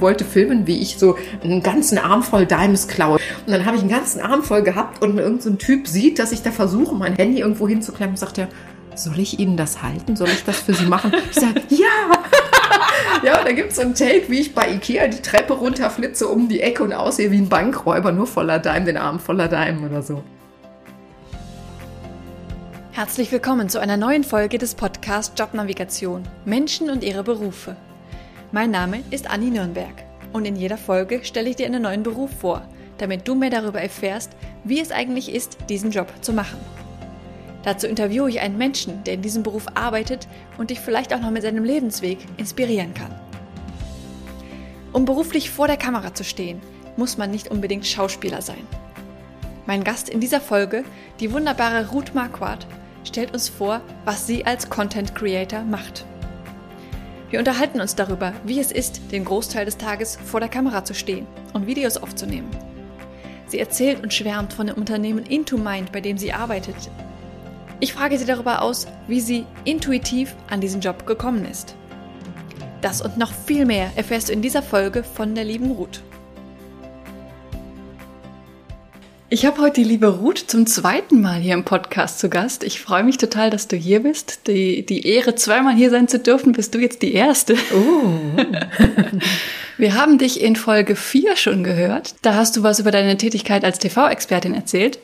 wollte filmen, wie ich so einen ganzen Arm voll Dimes klaue. Und dann habe ich einen ganzen Arm voll gehabt und irgendein so Typ sieht, dass ich da versuche, mein Handy irgendwo hinzuklemmen und sagt er, soll ich Ihnen das halten? Soll ich das für Sie machen? Ich sage, ja! ja, und da gibt es so ein Take, wie ich bei Ikea die Treppe runterflitze um die Ecke und aussehe wie ein Bankräuber, nur voller Dime, den Arm voller Dime oder so. Herzlich willkommen zu einer neuen Folge des Podcasts Jobnavigation Menschen und ihre Berufe. Mein Name ist Anni Nürnberg und in jeder Folge stelle ich dir einen neuen Beruf vor, damit du mehr darüber erfährst, wie es eigentlich ist, diesen Job zu machen. Dazu interviewe ich einen Menschen, der in diesem Beruf arbeitet und dich vielleicht auch noch mit seinem Lebensweg inspirieren kann. Um beruflich vor der Kamera zu stehen, muss man nicht unbedingt Schauspieler sein. Mein Gast in dieser Folge, die wunderbare Ruth Marquardt, stellt uns vor, was sie als Content Creator macht. Wir unterhalten uns darüber, wie es ist, den Großteil des Tages vor der Kamera zu stehen und Videos aufzunehmen. Sie erzählt und schwärmt von dem Unternehmen Into Mind, bei dem sie arbeitet. Ich frage sie darüber aus, wie sie intuitiv an diesen Job gekommen ist. Das und noch viel mehr erfährst du in dieser Folge von der lieben Ruth. Ich habe heute die liebe Ruth zum zweiten Mal hier im Podcast zu Gast. Ich freue mich total, dass du hier bist. Die, die Ehre, zweimal hier sein zu dürfen, bist du jetzt die Erste. Oh. Wir haben dich in Folge 4 schon gehört. Da hast du was über deine Tätigkeit als TV-Expertin erzählt.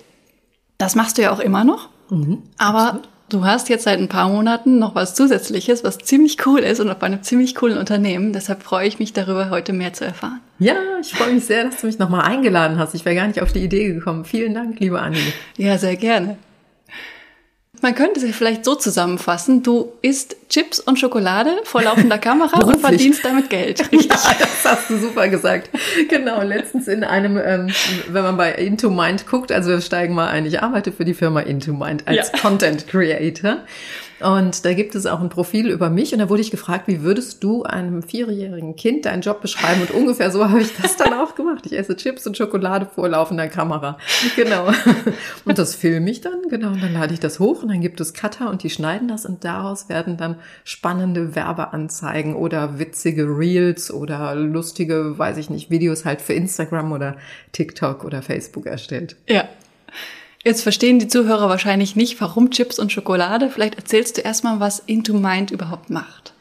Das machst du ja auch immer noch. Mhm, Aber absolut. Du hast jetzt seit ein paar Monaten noch was Zusätzliches, was ziemlich cool ist und auf einem ziemlich coolen Unternehmen. Deshalb freue ich mich darüber, heute mehr zu erfahren. Ja, ich freue mich sehr, dass du mich nochmal eingeladen hast. Ich wäre gar nicht auf die Idee gekommen. Vielen Dank, liebe Anni. Ja, sehr gerne. Man könnte es vielleicht so zusammenfassen, du isst Chips und Schokolade vor laufender Kamera und verdienst damit Geld. Richtig? Ja, das hast du super gesagt. Genau, letztens in einem, ähm, wenn man bei Into Mind guckt, also wir steigen mal ein, ich arbeite für die Firma Into Mind als ja. Content Creator und da gibt es auch ein Profil über mich und da wurde ich gefragt, wie würdest du einem vierjährigen Kind deinen Job beschreiben? Und ungefähr so habe ich das dann auch gemacht. Ich esse Chips und Schokolade vor laufender Kamera. Genau. Und das filme ich dann, genau. Und dann lade ich das hoch und dann gibt es Cutter und die schneiden das und daraus werden dann spannende Werbeanzeigen oder witzige Reels oder lustige, weiß ich nicht, Videos halt für Instagram oder TikTok oder Facebook erstellt. Ja, Jetzt verstehen die Zuhörer wahrscheinlich nicht, warum Chips und Schokolade. Vielleicht erzählst du erstmal, was Into Mind überhaupt macht.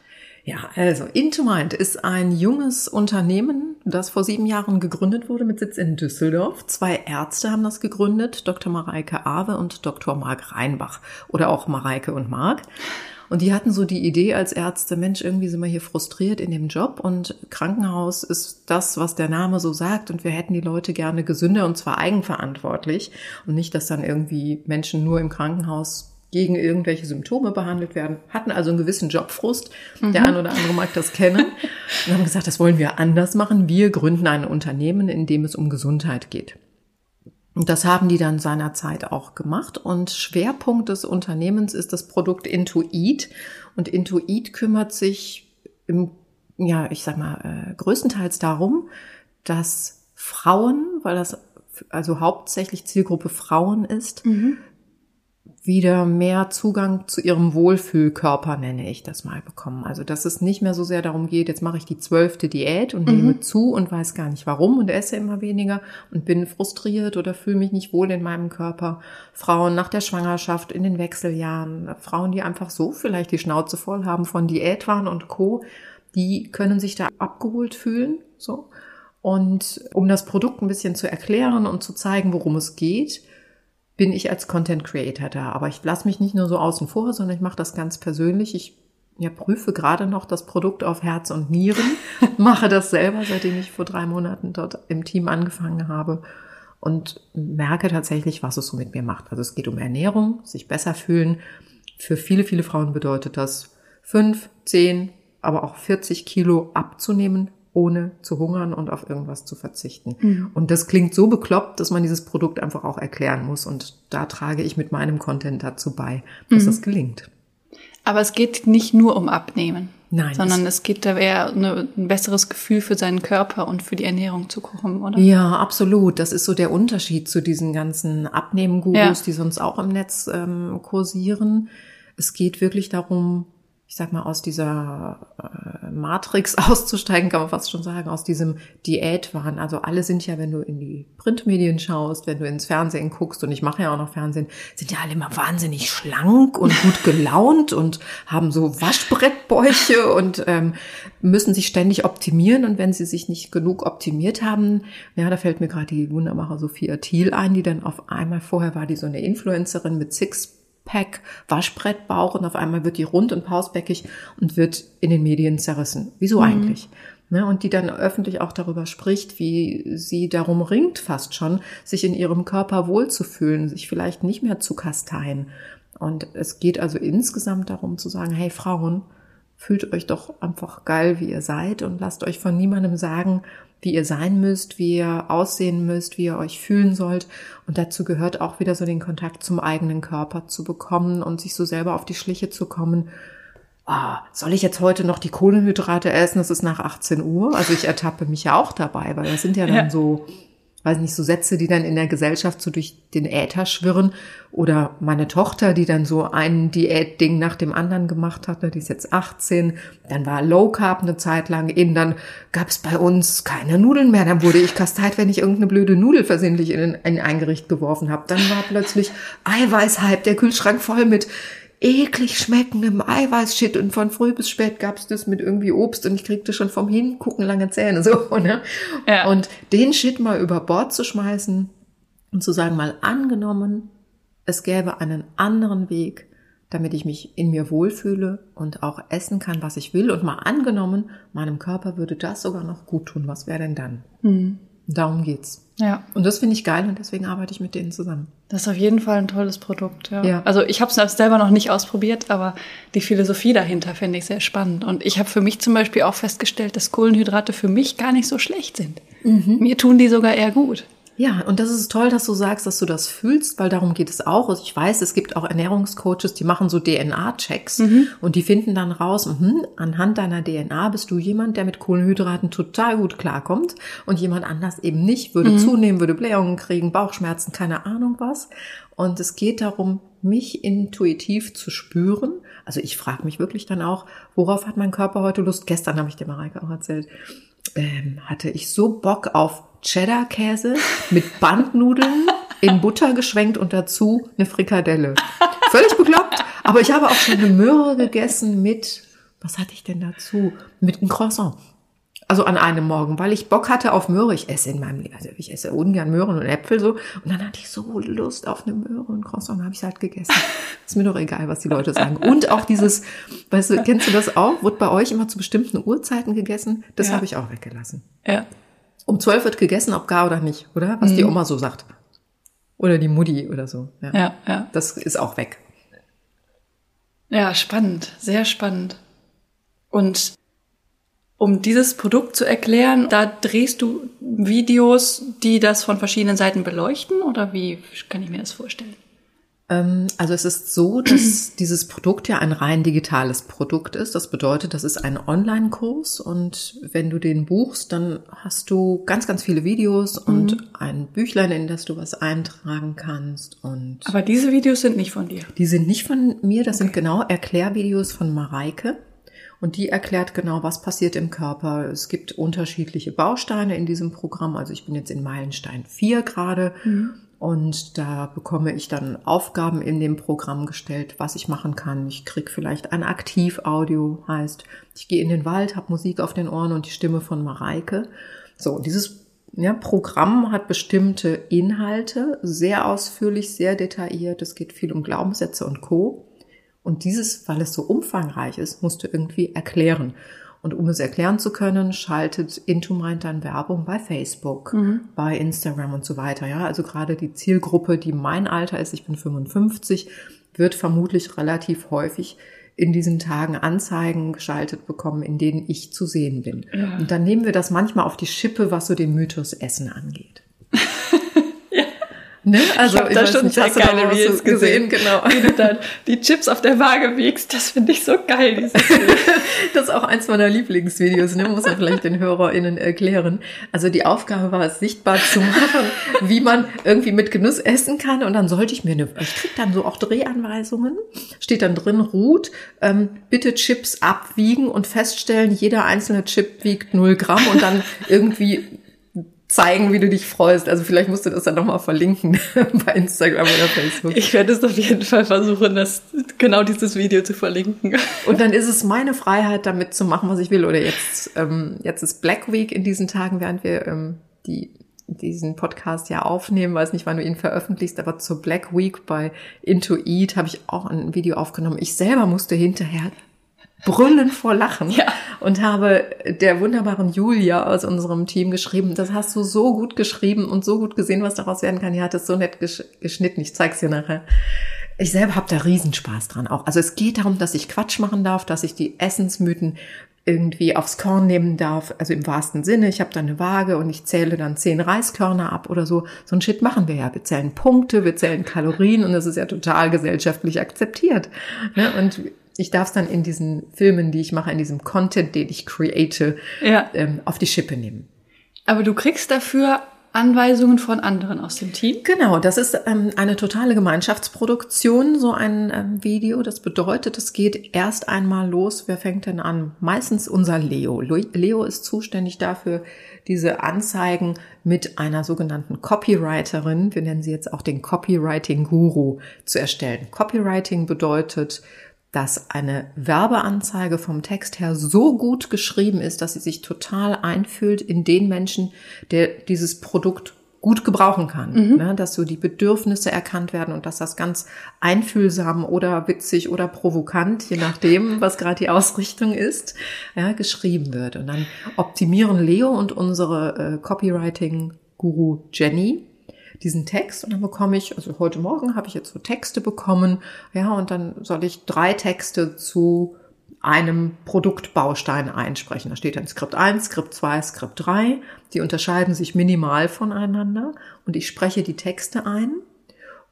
Ja, also Into Mind ist ein junges Unternehmen, das vor sieben Jahren gegründet wurde mit Sitz in Düsseldorf. Zwei Ärzte haben das gegründet, Dr. Mareike Awe und Dr. Marc Reinbach oder auch Mareike und Marc. Und die hatten so die Idee als Ärzte, Mensch, irgendwie sind wir hier frustriert in dem Job und Krankenhaus ist das, was der Name so sagt und wir hätten die Leute gerne gesünder und zwar eigenverantwortlich und nicht, dass dann irgendwie Menschen nur im Krankenhaus gegen irgendwelche Symptome behandelt werden, hatten also einen gewissen Jobfrust. Mhm. Der ein oder andere mag das kennen. Und haben gesagt, das wollen wir anders machen. Wir gründen ein Unternehmen, in dem es um Gesundheit geht. Und das haben die dann seinerzeit auch gemacht. Und Schwerpunkt des Unternehmens ist das Produkt Intuit. Und Intuit kümmert sich im, ja, ich sag mal, äh, größtenteils darum, dass Frauen, weil das also hauptsächlich Zielgruppe Frauen ist, mhm wieder mehr Zugang zu ihrem Wohlfühlkörper, nenne ich das mal, bekommen. Also dass es nicht mehr so sehr darum geht, jetzt mache ich die zwölfte Diät und mhm. nehme zu und weiß gar nicht warum und esse immer weniger und bin frustriert oder fühle mich nicht wohl in meinem Körper. Frauen nach der Schwangerschaft, in den Wechseljahren, Frauen, die einfach so vielleicht die Schnauze voll haben von Diätwahn und Co., die können sich da abgeholt fühlen, so. Und um das Produkt ein bisschen zu erklären und zu zeigen, worum es geht, bin ich als Content Creator da. Aber ich lasse mich nicht nur so außen vor, sondern ich mache das ganz persönlich. Ich ja, prüfe gerade noch das Produkt auf Herz und Nieren, mache das selber, seitdem ich vor drei Monaten dort im Team angefangen habe und merke tatsächlich, was es so mit mir macht. Also es geht um Ernährung, sich besser fühlen. Für viele, viele Frauen bedeutet das fünf, zehn, aber auch 40 Kilo abzunehmen, ohne zu hungern und auf irgendwas zu verzichten. Mhm. Und das klingt so bekloppt, dass man dieses Produkt einfach auch erklären muss. Und da trage ich mit meinem Content dazu bei, dass mhm. das gelingt. Aber es geht nicht nur um Abnehmen. Nein. Sondern es geht da eher eine, ein besseres Gefühl für seinen Körper und für die Ernährung zu bekommen, oder? Ja, absolut. Das ist so der Unterschied zu diesen ganzen Abnehmen-Gurus, ja. die sonst auch im Netz ähm, kursieren. Es geht wirklich darum, ich sag mal, aus dieser äh, Matrix auszusteigen, kann man fast schon sagen, aus diesem Diätwahn. Also alle sind ja, wenn du in die Printmedien schaust, wenn du ins Fernsehen guckst, und ich mache ja auch noch Fernsehen, sind ja alle immer wahnsinnig schlank und gut gelaunt und haben so Waschbrettbäuche und ähm, müssen sich ständig optimieren. Und wenn sie sich nicht genug optimiert haben, ja, da fällt mir gerade die wunderbare Sophia Thiel ein, die dann auf einmal, vorher war die so eine Influencerin mit Six Pack Waschbrettbauch und auf einmal wird die rund und pausbäckig und wird in den Medien zerrissen. Wieso mhm. eigentlich? Ne, und die dann öffentlich auch darüber spricht, wie sie darum ringt fast schon, sich in ihrem Körper wohlzufühlen, sich vielleicht nicht mehr zu kasteien. Und es geht also insgesamt darum zu sagen, hey Frauen, fühlt euch doch einfach geil, wie ihr seid und lasst euch von niemandem sagen, wie ihr sein müsst, wie ihr aussehen müsst, wie ihr euch fühlen sollt. Und dazu gehört auch wieder so den Kontakt zum eigenen Körper zu bekommen und sich so selber auf die Schliche zu kommen. Ah, soll ich jetzt heute noch die Kohlenhydrate essen? Es ist nach 18 Uhr. Also ich ertappe mich ja auch dabei, weil das sind ja dann ja. so weiß nicht, so Sätze, die dann in der Gesellschaft so durch den Äther schwirren. Oder meine Tochter, die dann so ein Diätding nach dem anderen gemacht hatte, die ist jetzt 18. Dann war Low Carb eine Zeit lang in, dann gab es bei uns keine Nudeln mehr. Dann wurde ich kasteit, wenn ich irgendeine blöde Nudel versehentlich in ein, ein Gericht geworfen habe. Dann war plötzlich Eiweißhype, der Kühlschrank voll mit eklig schmeckendem Eiweißshit und von früh bis spät gab's das mit irgendwie Obst und ich kriegte schon vom Hingucken lange Zähne so, ne? Ja. Und den Shit mal über Bord zu schmeißen und zu sagen, mal angenommen, es gäbe einen anderen Weg, damit ich mich in mir wohlfühle und auch essen kann, was ich will. Und mal angenommen, meinem Körper würde das sogar noch gut tun. Was wäre denn dann? Mhm. Darum geht's. Ja. Und das finde ich geil und deswegen arbeite ich mit denen zusammen. Das ist auf jeden Fall ein tolles Produkt, ja. ja. Also ich habe es selber noch nicht ausprobiert, aber die Philosophie dahinter finde ich sehr spannend. Und ich habe für mich zum Beispiel auch festgestellt, dass Kohlenhydrate für mich gar nicht so schlecht sind. Mhm. Mir tun die sogar eher gut. Ja, und das ist toll, dass du sagst, dass du das fühlst, weil darum geht es auch. Also ich weiß, es gibt auch Ernährungscoaches, die machen so DNA-Checks mhm. und die finden dann raus, mh, anhand deiner DNA bist du jemand, der mit Kohlenhydraten total gut klarkommt und jemand anders eben nicht, würde mhm. zunehmen, würde Blähungen kriegen, Bauchschmerzen, keine Ahnung was. Und es geht darum, mich intuitiv zu spüren. Also ich frage mich wirklich dann auch, worauf hat mein Körper heute Lust? Gestern habe ich dir Mareike auch erzählt, ähm, hatte ich so Bock auf Cheddar-Käse mit Bandnudeln in Butter geschwenkt und dazu eine Frikadelle. Völlig bekloppt. Aber ich habe auch schon eine Möhre gegessen mit, was hatte ich denn dazu? Mit einem Croissant. Also an einem Morgen, weil ich Bock hatte auf Möhre. Ich esse in meinem Leben, also ich esse ungern Möhren und Äpfel so. Und dann hatte ich so Lust auf eine Möhre und Croissant, habe ich halt gegessen. Ist mir doch egal, was die Leute sagen. Und auch dieses, weißt du, kennst du das auch? Wird bei euch immer zu bestimmten Uhrzeiten gegessen? Das ja. habe ich auch weggelassen. Ja. Um zwölf wird gegessen, ob gar oder nicht, oder? Was mhm. die Oma so sagt. Oder die Mutti oder so. Ja. ja, ja. Das ist auch weg. Ja, spannend, sehr spannend. Und um dieses Produkt zu erklären, da drehst du Videos, die das von verschiedenen Seiten beleuchten oder wie kann ich mir das vorstellen? Ähm, also es ist so, dass dieses Produkt ja ein rein digitales Produkt ist. Das bedeutet, das ist ein Online-Kurs und wenn du den buchst, dann hast du ganz, ganz viele Videos und mhm. ein Büchlein, in das du was eintragen kannst. Und Aber diese Videos sind nicht von dir? Die sind nicht von mir, das okay. sind genau Erklärvideos von Mareike. Und die erklärt genau, was passiert im Körper. Es gibt unterschiedliche Bausteine in diesem Programm. Also ich bin jetzt in Meilenstein 4 gerade. Mhm. Und da bekomme ich dann Aufgaben in dem Programm gestellt, was ich machen kann. Ich krieg vielleicht ein Aktivaudio, heißt, ich gehe in den Wald, habe Musik auf den Ohren und die Stimme von Mareike. So, dieses ja, Programm hat bestimmte Inhalte, sehr ausführlich, sehr detailliert. Es geht viel um Glaubenssätze und Co. Und dieses, weil es so umfangreich ist, musst du irgendwie erklären. Und um es erklären zu können, schaltet Intomind dann Werbung bei Facebook, mhm. bei Instagram und so weiter. Ja, also gerade die Zielgruppe, die mein Alter ist, ich bin 55, wird vermutlich relativ häufig in diesen Tagen Anzeigen geschaltet bekommen, in denen ich zu sehen bin. Ja. Und dann nehmen wir das manchmal auf die Schippe, was so den Mythos Essen angeht. Ne? Also, ich habe da schon nicht, sehr geile Reels gesehen, gesehen, genau. Wie du dann die Chips auf der Waage wiegst, das finde ich so geil, dieses Das ist auch eins meiner Lieblingsvideos, ne? muss man vielleicht den HörerInnen erklären. Also die Aufgabe war es, sichtbar zu machen, wie man irgendwie mit Genuss essen kann und dann sollte ich mir eine, ich krieg dann so auch Drehanweisungen, steht dann drin, Ruth, ähm, bitte Chips abwiegen und feststellen, jeder einzelne Chip wiegt null Gramm und dann irgendwie zeigen, wie du dich freust. Also vielleicht musst du das dann nochmal verlinken bei Instagram oder Facebook. Ich werde es auf jeden Fall versuchen, das, genau dieses Video zu verlinken. Und dann ist es meine Freiheit, damit zu machen, was ich will. Oder jetzt, ähm, jetzt ist Black Week in diesen Tagen, während wir ähm, die diesen Podcast ja aufnehmen, weiß nicht, wann du ihn veröffentlichst, aber zur Black Week bei Into Eat habe ich auch ein Video aufgenommen. Ich selber musste hinterher brüllen vor Lachen ja. und habe der wunderbaren Julia aus unserem Team geschrieben, das hast du so gut geschrieben und so gut gesehen, was daraus werden kann. Die hat es so nett geschnitten. Ich zeig's dir nachher. Ich selber habe da Riesenspaß dran auch. Also es geht darum, dass ich Quatsch machen darf, dass ich die Essensmythen irgendwie aufs Korn nehmen darf, also im wahrsten Sinne. Ich habe da eine Waage und ich zähle dann zehn Reiskörner ab oder so. So ein Shit machen wir ja. Wir zählen Punkte, wir zählen Kalorien und das ist ja total gesellschaftlich akzeptiert. Ne? Und ich darf es dann in diesen Filmen, die ich mache, in diesem Content, den ich create, ja. ähm, auf die Schippe nehmen. Aber du kriegst dafür Anweisungen von anderen aus dem Team? Genau, das ist ähm, eine totale Gemeinschaftsproduktion, so ein ähm, Video. Das bedeutet, es geht erst einmal los. Wer fängt denn an? Meistens unser Leo. Leo ist zuständig dafür, diese Anzeigen mit einer sogenannten Copywriterin, wir nennen sie jetzt auch den Copywriting-Guru, zu erstellen. Copywriting bedeutet, dass eine Werbeanzeige vom Text her so gut geschrieben ist, dass sie sich total einfühlt in den Menschen, der dieses Produkt gut gebrauchen kann, mhm. ne, dass so die Bedürfnisse erkannt werden und dass das ganz einfühlsam oder witzig oder provokant, je nachdem, was gerade die Ausrichtung ist, ja, geschrieben wird. Und dann optimieren Leo und unsere äh, Copywriting-Guru Jenny diesen Text und dann bekomme ich, also heute Morgen habe ich jetzt so Texte bekommen, ja, und dann soll ich drei Texte zu einem Produktbaustein einsprechen. Da steht dann Skript 1, Skript 2, Skript 3. Die unterscheiden sich minimal voneinander und ich spreche die Texte ein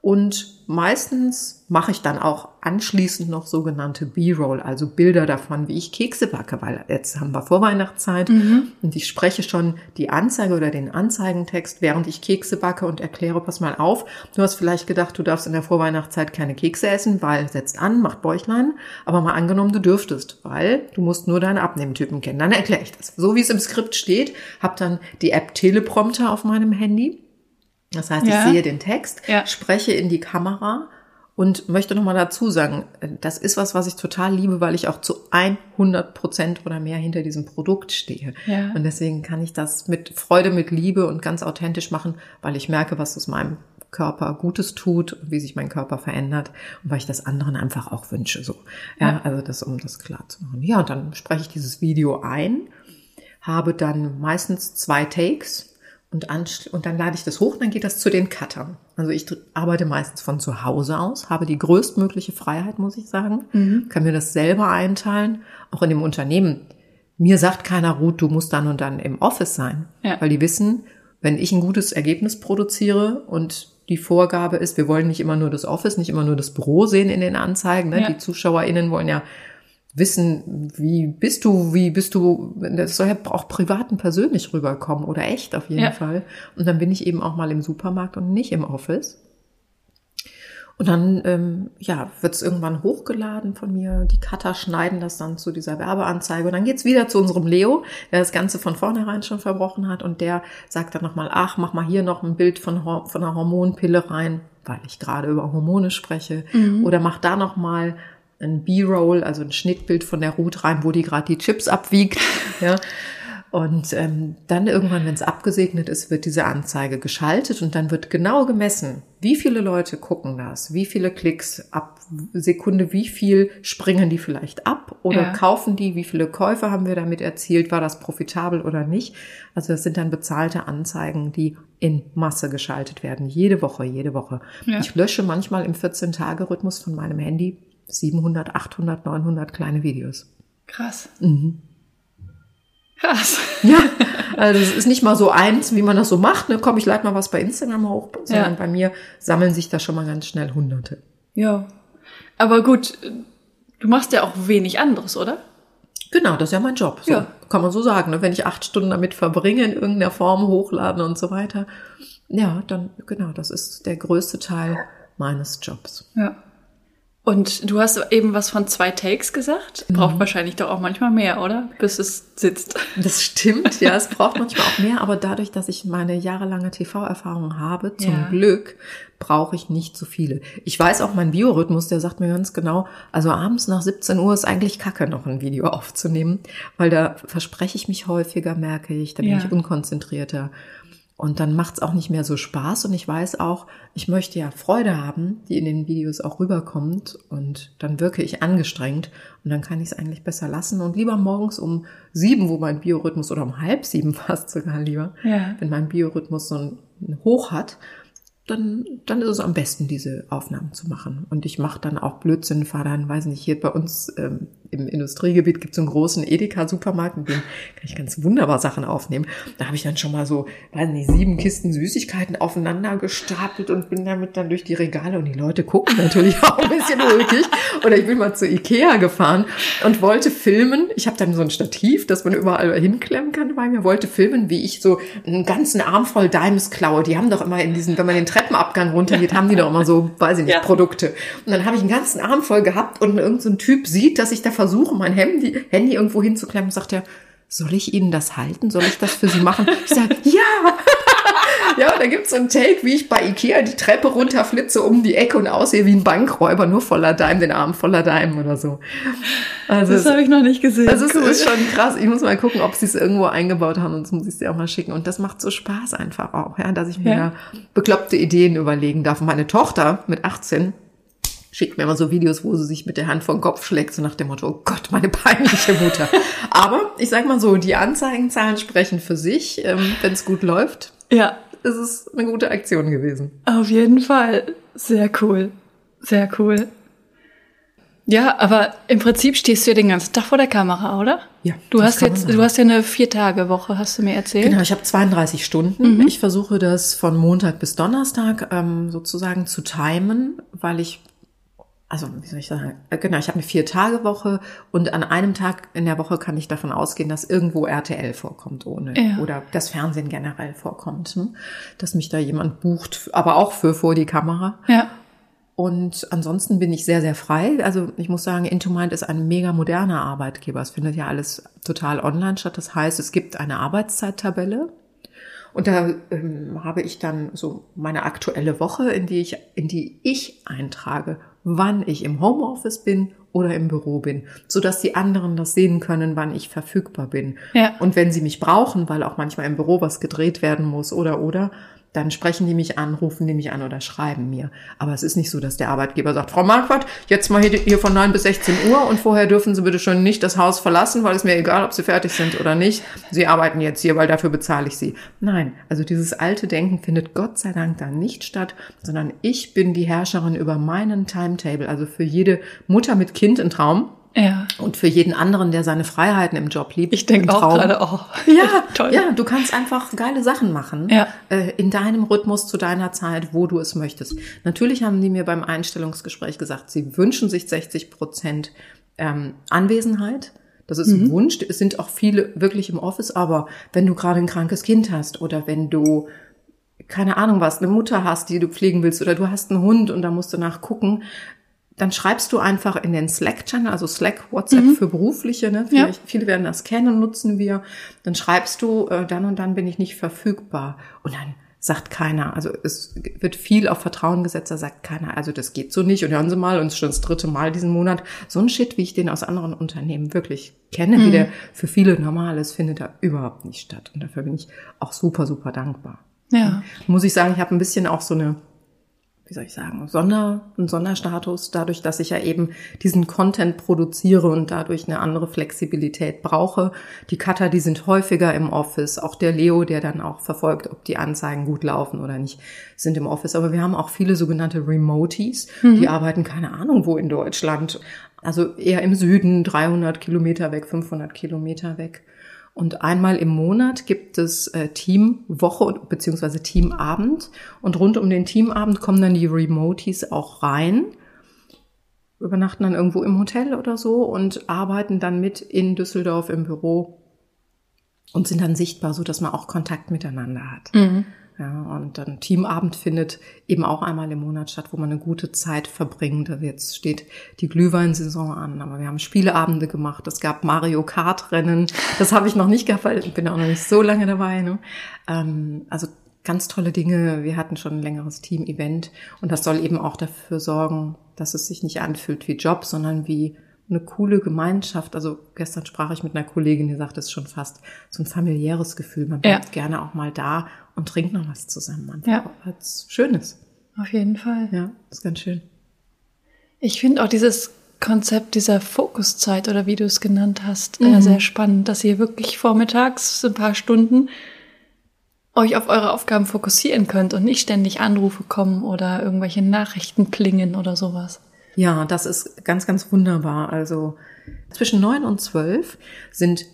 und meistens mache ich dann auch anschließend noch sogenannte B-Roll, also Bilder davon, wie ich Kekse backe, weil jetzt haben wir Vorweihnachtszeit mhm. und ich spreche schon die Anzeige oder den Anzeigentext, während ich Kekse backe und erkläre, pass mal auf, du hast vielleicht gedacht, du darfst in der Vorweihnachtszeit keine Kekse essen, weil setzt an, macht Bäuchlein, aber mal angenommen, du dürftest, weil du musst nur deine Abnehmtypen kennen. Dann erkläre ich das. So wie es im Skript steht, habe dann die App Teleprompter auf meinem Handy das heißt, ja. ich sehe den Text, ja. spreche in die Kamera und möchte nochmal dazu sagen, das ist was, was ich total liebe, weil ich auch zu 100 Prozent oder mehr hinter diesem Produkt stehe. Ja. Und deswegen kann ich das mit Freude, mit Liebe und ganz authentisch machen, weil ich merke, was es meinem Körper Gutes tut und wie sich mein Körper verändert und weil ich das anderen einfach auch wünsche. So, ja, ja. also das, um das klar zu machen. Ja, und dann spreche ich dieses Video ein, habe dann meistens zwei Takes und, und dann lade ich das hoch, dann geht das zu den Cuttern. Also ich arbeite meistens von zu Hause aus, habe die größtmögliche Freiheit, muss ich sagen, mhm. kann mir das selber einteilen, auch in dem Unternehmen. Mir sagt keiner, Ruth, du musst dann und dann im Office sein, ja. weil die wissen, wenn ich ein gutes Ergebnis produziere und die Vorgabe ist, wir wollen nicht immer nur das Office, nicht immer nur das Büro sehen in den Anzeigen. Ne? Ja. Die ZuschauerInnen wollen ja wissen, wie bist du, wie bist du, das soll ja auch privat und persönlich rüberkommen oder echt auf jeden ja. Fall. Und dann bin ich eben auch mal im Supermarkt und nicht im Office. Und dann ähm, ja, wird es irgendwann hochgeladen von mir. Die Cutter schneiden das dann zu dieser Werbeanzeige. Und dann geht's wieder zu unserem Leo, der das Ganze von vornherein schon verbrochen hat. Und der sagt dann nochmal, ach, mach mal hier noch ein Bild von, von einer Hormonpille rein, weil ich gerade über Hormone spreche. Mhm. Oder mach da nochmal ein B-Roll, also ein Schnittbild von der Ruth rein, wo die gerade die Chips abwiegt. ja. Und ähm, dann irgendwann, wenn es abgesegnet ist, wird diese Anzeige geschaltet und dann wird genau gemessen, wie viele Leute gucken das, wie viele Klicks ab Sekunde, wie viel springen die vielleicht ab oder ja. kaufen die, wie viele Käufe haben wir damit erzielt, war das profitabel oder nicht. Also das sind dann bezahlte Anzeigen, die in Masse geschaltet werden, jede Woche, jede Woche. Ja. Ich lösche manchmal im 14-Tage-Rhythmus von meinem Handy 700, 800, 900 kleine Videos. Krass. Mhm. Krass. Ja, also es ist nicht mal so eins, wie man das so macht. Ne? Komm, ich leite mal was bei Instagram hoch, sondern Ja. bei mir sammeln sich da schon mal ganz schnell Hunderte. Ja. Aber gut, du machst ja auch wenig anderes, oder? Genau, das ist ja mein Job. So, Ja. Kann man so sagen. Ne? Wenn ich acht Stunden damit verbringe, in irgendeiner Form hochladen und so weiter. Ja, dann, genau, das ist der größte Teil meines Jobs. Ja. Und du hast eben was von zwei Takes gesagt. Braucht wahrscheinlich doch auch manchmal mehr, oder? Bis es sitzt. Das stimmt, ja, es braucht manchmal auch mehr, aber dadurch, dass ich meine jahrelange TV-Erfahrung habe, zum Ja. Glück, brauche ich nicht so viele. Ich weiß auch, mein Biorhythmus, der sagt mir ganz genau, also abends nach 17 Uhr ist eigentlich kacke, noch ein Video aufzunehmen, weil da verspreche ich mich häufiger, merke ich, da bin Ja. ich unkonzentrierter. Und dann macht's auch nicht mehr so Spaß und ich weiß auch, ich möchte ja Freude haben, die in den Videos auch rüberkommt und dann wirke ich angestrengt und dann kann ich es eigentlich besser lassen und lieber morgens um sieben, wo mein Biorhythmus oder um halb sieben fast sogar lieber, Ja. wenn mein Biorhythmus so ein, ein Hoch hat, dann, dann ist es am besten, diese Aufnahmen zu machen. Und ich mache dann auch Blödsinn, fahre dann, weiß nicht, hier bei uns ähm, im Industriegebiet gibt es so einen großen Edeka-Supermarkt, mit dem kann ich ganz wunderbar Sachen aufnehmen. Da habe ich dann schon mal so, weiß nicht, sieben Kisten Süßigkeiten aufeinander gestapelt und bin damit dann durch die Regale und die Leute gucken natürlich auch ein bisschen ulkig. Oder ich bin mal zu Ikea gefahren und wollte filmen. Ich habe dann so ein Stativ, das man überall hinklemmen kann bei mir, wollte filmen, wie ich so einen ganzen Arm voll Dimes klaue. Die haben doch immer in diesen, wenn man den Treppenabgang runtergeht, haben die doch immer so, weiß ich nicht, Ja. Produkte. Und dann habe ich einen ganzen Arm voll gehabt und irgendein so ein Typ sieht, dass ich da versuche, mein Handy, Handy irgendwo hinzuklemmen sagt er, soll ich Ihnen das halten? Soll ich das für Sie machen? Ich sage, ja! Ja, da gibt's so einen Take, wie ich bei Ikea die Treppe runterflitze um die Ecke und aussehe wie ein Bankräuber, nur voller Dime, den Arm voller Dime oder so. Also, Das es, habe ich noch nicht gesehen. also es Cool. ist schon krass. Ich muss mal gucken, ob sie es irgendwo eingebaut haben, sonst muss ich es dir auch mal schicken. Und das macht so Spaß einfach auch, ja, dass ich mir Ja. bekloppte Ideen überlegen darf. Meine Tochter mit 18 schickt mir immer so Videos, wo sie sich mit der Hand vor den Kopf schlägt, so nach dem Motto, oh Gott, meine peinliche Mutter. Aber ich sag mal so, die Anzeigenzahlen sprechen für sich. Ähm, Wenn es gut läuft, Ja, ist es eine gute Aktion gewesen. auf jeden Fall. Sehr cool. Sehr cool. Ja, aber im Prinzip stehst du ja den ganzen Tag vor der Kamera, oder? Ja, Du hast jetzt, du hast ja eine Vier-Tage-Woche, hast du mir erzählt. Genau, ich habe 32 Stunden. Ich versuche das von Montag bis Donnerstag ähm, sozusagen zu timen, weil ich, also wie soll ich sagen, äh, genau, ich habe eine Vier-Tage-Woche und an einem Tag in der Woche kann ich davon ausgehen, dass irgendwo RTL vorkommt ohne Ja. oder das Fernsehen generell vorkommt, hm? dass mich da jemand bucht, aber auch für vor die Kamera. Ja. Und ansonsten bin ich sehr, sehr frei. Also ich muss sagen, Intomind ist ein mega moderner Arbeitgeber. Es findet ja alles total online statt. Das heißt, es gibt eine Arbeitszeittabelle. Und da ähm, habe ich dann so meine aktuelle Woche, in die ich, in die ich eintrage, wann ich im Homeoffice bin oder im Büro bin, so dass die anderen das sehen können, wann ich verfügbar bin. Ja. Und wenn sie mich brauchen, weil auch manchmal im Büro was gedreht werden muss oder oder, dann sprechen die mich an, rufen die mich an oder schreiben mir. Aber es ist nicht so, dass der Arbeitgeber sagt, Frau Marquardt, jetzt mal hier, von 9 bis 16 Uhr und vorher dürfen Sie bitte schon nicht das Haus verlassen, weil es mir egal, ob Sie fertig sind oder nicht. Sie arbeiten jetzt hier, weil dafür bezahle ich Sie. Nein, also dieses alte Denken findet Gott sei Dank da nicht statt, sondern ich bin die Herrscherin über meinen Timetable. Also für jede Mutter mit Kind ein Traum. Ja. Und für jeden anderen, der seine Freiheiten im Job liebt. Ich denke auch gerade, oh. Ja, toll. ja, du kannst einfach geile Sachen machen. Ja. Äh, in deinem Rhythmus, zu deiner Zeit, wo du es möchtest. Natürlich haben die mir beim Einstellungsgespräch gesagt, sie wünschen sich 60 Prozent ähm, Anwesenheit. Das ist Mhm. ein Wunsch. Es sind auch viele wirklich im Office, aber wenn du gerade ein krankes Kind hast oder wenn du keine Ahnung was, eine Mutter hast, die du pflegen willst oder du hast einen Hund und da musst du nachgucken, dann schreibst du einfach in den Slack-Channel, also Slack, WhatsApp für Berufliche, ne? Vielleicht, viele werden das kennen, nutzen wir. Dann schreibst du, äh, dann und dann bin ich nicht verfügbar. Und dann sagt keiner, also es wird viel auf Vertrauen gesetzt, da sagt keiner, also das geht so nicht. Und hören Sie mal, und es ist schon das dritte Mal diesen Monat, so ein Shit, wie ich den aus anderen Unternehmen wirklich kenne, wie der für viele normal ist, findet da überhaupt nicht statt. Und dafür bin ich auch super, super dankbar Ja. muss ich sagen, ich habe ein bisschen auch so eine, wie soll ich sagen, Sonder, einen Sonderstatus, dadurch, dass ich ja eben diesen Content produziere und dadurch eine andere Flexibilität brauche. Die Cutter, die sind häufiger im Office, auch der Leo, der dann auch verfolgt, ob die Anzeigen gut laufen oder nicht, sind im Office. Aber wir haben auch viele sogenannte Remoties, die arbeiten keine Ahnung wo in Deutschland. Also eher im Süden, 300 Kilometer weg, 500 Kilometer weg. Und einmal im Monat gibt es äh, Teamwoche bzw. Teamabend. Und rund um den Teamabend kommen dann die Remoties auch rein, übernachten dann irgendwo im Hotel oder so und arbeiten dann mit in Düsseldorf im Büro und sind dann sichtbar, so dass man auch Kontakt miteinander hat. Mhm. Ja, und dann Teamabend findet eben auch einmal im Monat statt, wo man eine gute Zeit verbringt. Also jetzt steht die Glühweinsaison an, aber wir haben Spieleabende gemacht. Es gab Mario Kart Rennen. Das habe ich noch nicht gehabt, weil ich bin auch noch nicht so lange dabei. Ne? Ähm, also ganz tolle Dinge. Wir hatten schon ein längeres Team-Event und das soll eben auch dafür sorgen, dass es sich nicht anfühlt wie Job, sondern wie eine coole Gemeinschaft. Also gestern sprach ich mit einer Kollegin, die sagt, es ist schon fast so ein familiäres Gefühl. Man bleibt ja. gerne auch mal da und trinkt noch was zusammen. Einfach ja. Was Schönes. Auf jeden Fall. Ja, ist ganz schön. Ich finde auch dieses Konzept dieser Fokuszeit oder wie du es genannt hast, äh, mhm. sehr spannend, dass ihr wirklich vormittags ein paar Stunden euch auf eure Aufgaben fokussieren könnt und nicht ständig Anrufe kommen oder irgendwelche Nachrichten plingen oder sowas. Ja, das ist ganz, ganz wunderbar. Also zwischen neun und zwölf sind,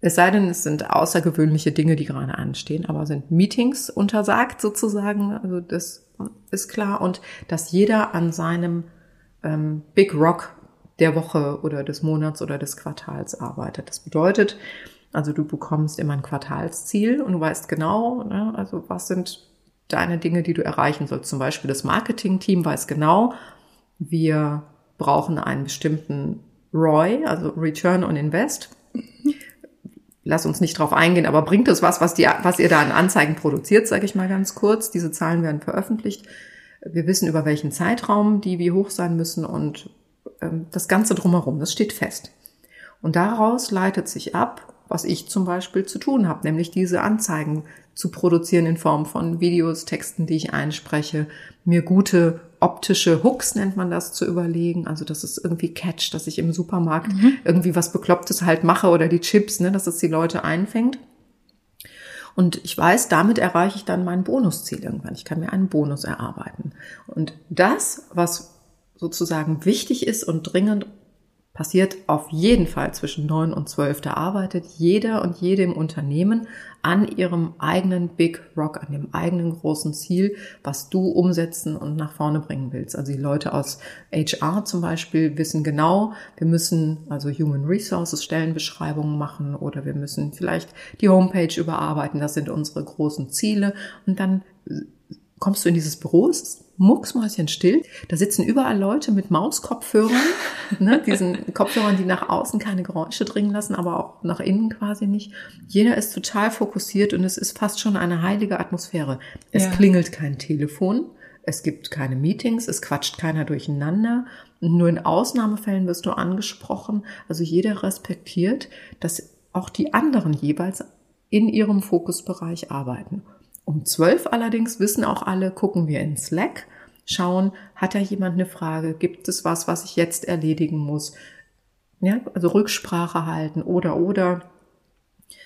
es sei denn, es sind außergewöhnliche Dinge, die gerade anstehen, aber sind Meetings untersagt sozusagen. Also das ist klar. Und dass jeder an seinem ähm, Big Rock der Woche oder des Monats oder des Quartals arbeitet. Das bedeutet, also du bekommst immer ein Quartalsziel und du weißt genau, ne, also was sind deine Dinge, die du erreichen sollst. Zum Beispiel das Marketing-Team weiß genau, wir brauchen einen bestimmten ROI, also Return on Invest. Lass uns nicht drauf eingehen, aber bringt es was, was, die, was ihr da an Anzeigen produziert, sage ich mal ganz kurz. Diese Zahlen werden veröffentlicht. Wir wissen, über welchen Zeitraum die wie hoch sein müssen und ähm, das Ganze drumherum, das steht fest. Und daraus leitet sich ab, was ich zum Beispiel zu tun habe, nämlich diese Anzeigen zu produzieren in Form von Videos, Texten, die ich einspreche, mir gute optische Hooks nennt man das zu überlegen, also dass es irgendwie catch, dass ich im Supermarkt mhm. irgendwie was Beklopptes halt mache oder die Chips, ne, dass es die Leute einfängt. Und ich weiß, damit erreiche ich dann mein Bonusziel irgendwann. Ich kann mir einen Bonus erarbeiten. Und das, was sozusagen wichtig ist und dringend passiert auf jeden Fall zwischen neun und zwölf. Da arbeitet jeder und jede im Unternehmen an ihrem eigenen Big Rock, an dem eigenen großen Ziel, was du umsetzen und nach vorne bringen willst. Also die Leute aus HR zum Beispiel wissen genau, wir müssen also Human Resources Stellenbeschreibungen machen oder wir müssen vielleicht die Homepage überarbeiten. Das sind unsere großen Ziele. Und dann kommst du in dieses Büro, es ist mucksmäuschen still. Da sitzen überall Leute mit Mauskopfhörern, ne, diesen Kopfhörern, die nach außen keine Geräusche dringen lassen, aber auch nach innen quasi nicht. Jeder ist total fokussiert und es ist fast schon eine heilige Atmosphäre. Es ja. klingelt kein Telefon, es gibt keine Meetings, es quatscht keiner durcheinander. Nur in Ausnahmefällen wirst du angesprochen. Also jeder respektiert, dass auch die anderen jeweils in ihrem Fokusbereich arbeiten. Um zwölf allerdings wissen auch alle, gucken wir in Slack, schauen, hat da jemand eine Frage, gibt es was, was ich jetzt erledigen muss? Ja, also Rücksprache halten oder oder.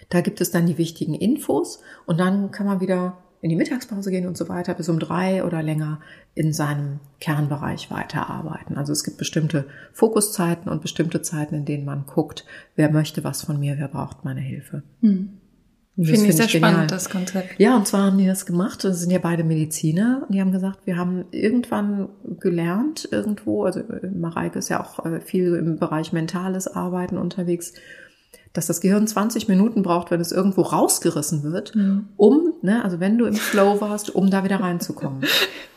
Da gibt es dann die wichtigen Infos und dann kann man wieder in die Mittagspause gehen und so weiter, bis um drei oder länger in seinem Kernbereich weiterarbeiten. Also es gibt bestimmte Fokuszeiten und bestimmte Zeiten, in denen man guckt, wer möchte was von mir, wer braucht meine Hilfe. Hm. Finde ich sehr genial. spannend, das Konzept. Ja, und zwar haben die das gemacht, das sind ja beide Mediziner, und die haben gesagt, wir haben irgendwann gelernt irgendwo, also Mareike ist ja auch äh, viel im Bereich mentales Arbeiten unterwegs, dass das Gehirn 20 Minuten braucht, wenn es irgendwo rausgerissen wird, mhm. um, ne, also wenn du im Flow warst, um da wieder reinzukommen.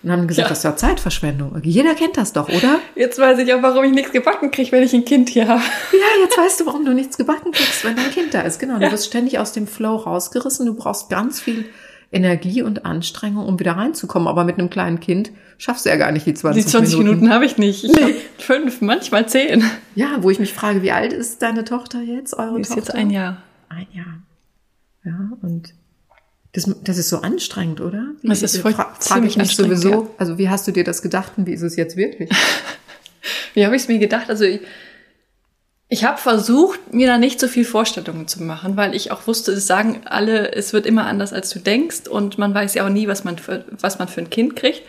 Und haben gesagt, ja. das ist ja Zeitverschwendung. Jeder kennt das doch, oder? Jetzt weiß ich auch, warum ich nichts gebacken kriege, wenn ich ein Kind hier habe. Ja, jetzt weißt du, warum du nichts gebacken kriegst, wenn dein Kind da ist. Genau, du wirst ständig aus dem Flow rausgerissen. Du brauchst ganz viel Energie und Anstrengung, um wieder reinzukommen. Aber mit einem kleinen Kind schaffst du ja gar nicht die 20 Minuten. Die 20 Minuten, Minuten habe ich nicht. Ich nee. fünf, manchmal zehn. Ja, wo ich mich frage, wie alt ist deine Tochter jetzt, eure ist Tochter? jetzt ein Jahr. Ein Jahr. Ja, und das, das ist so anstrengend, oder? Wie, das ist voll fra frage ich mich sowieso. Ja. Also wie hast du dir das gedacht und wie ist es jetzt wirklich? wie habe ich es mir gedacht? Also ich, ich habe versucht, mir da nicht so viel Vorstellungen zu machen, weil ich auch wusste, es sagen alle, es wird immer anders, als du denkst und man weiß ja auch nie, was man für, was man für ein Kind kriegt.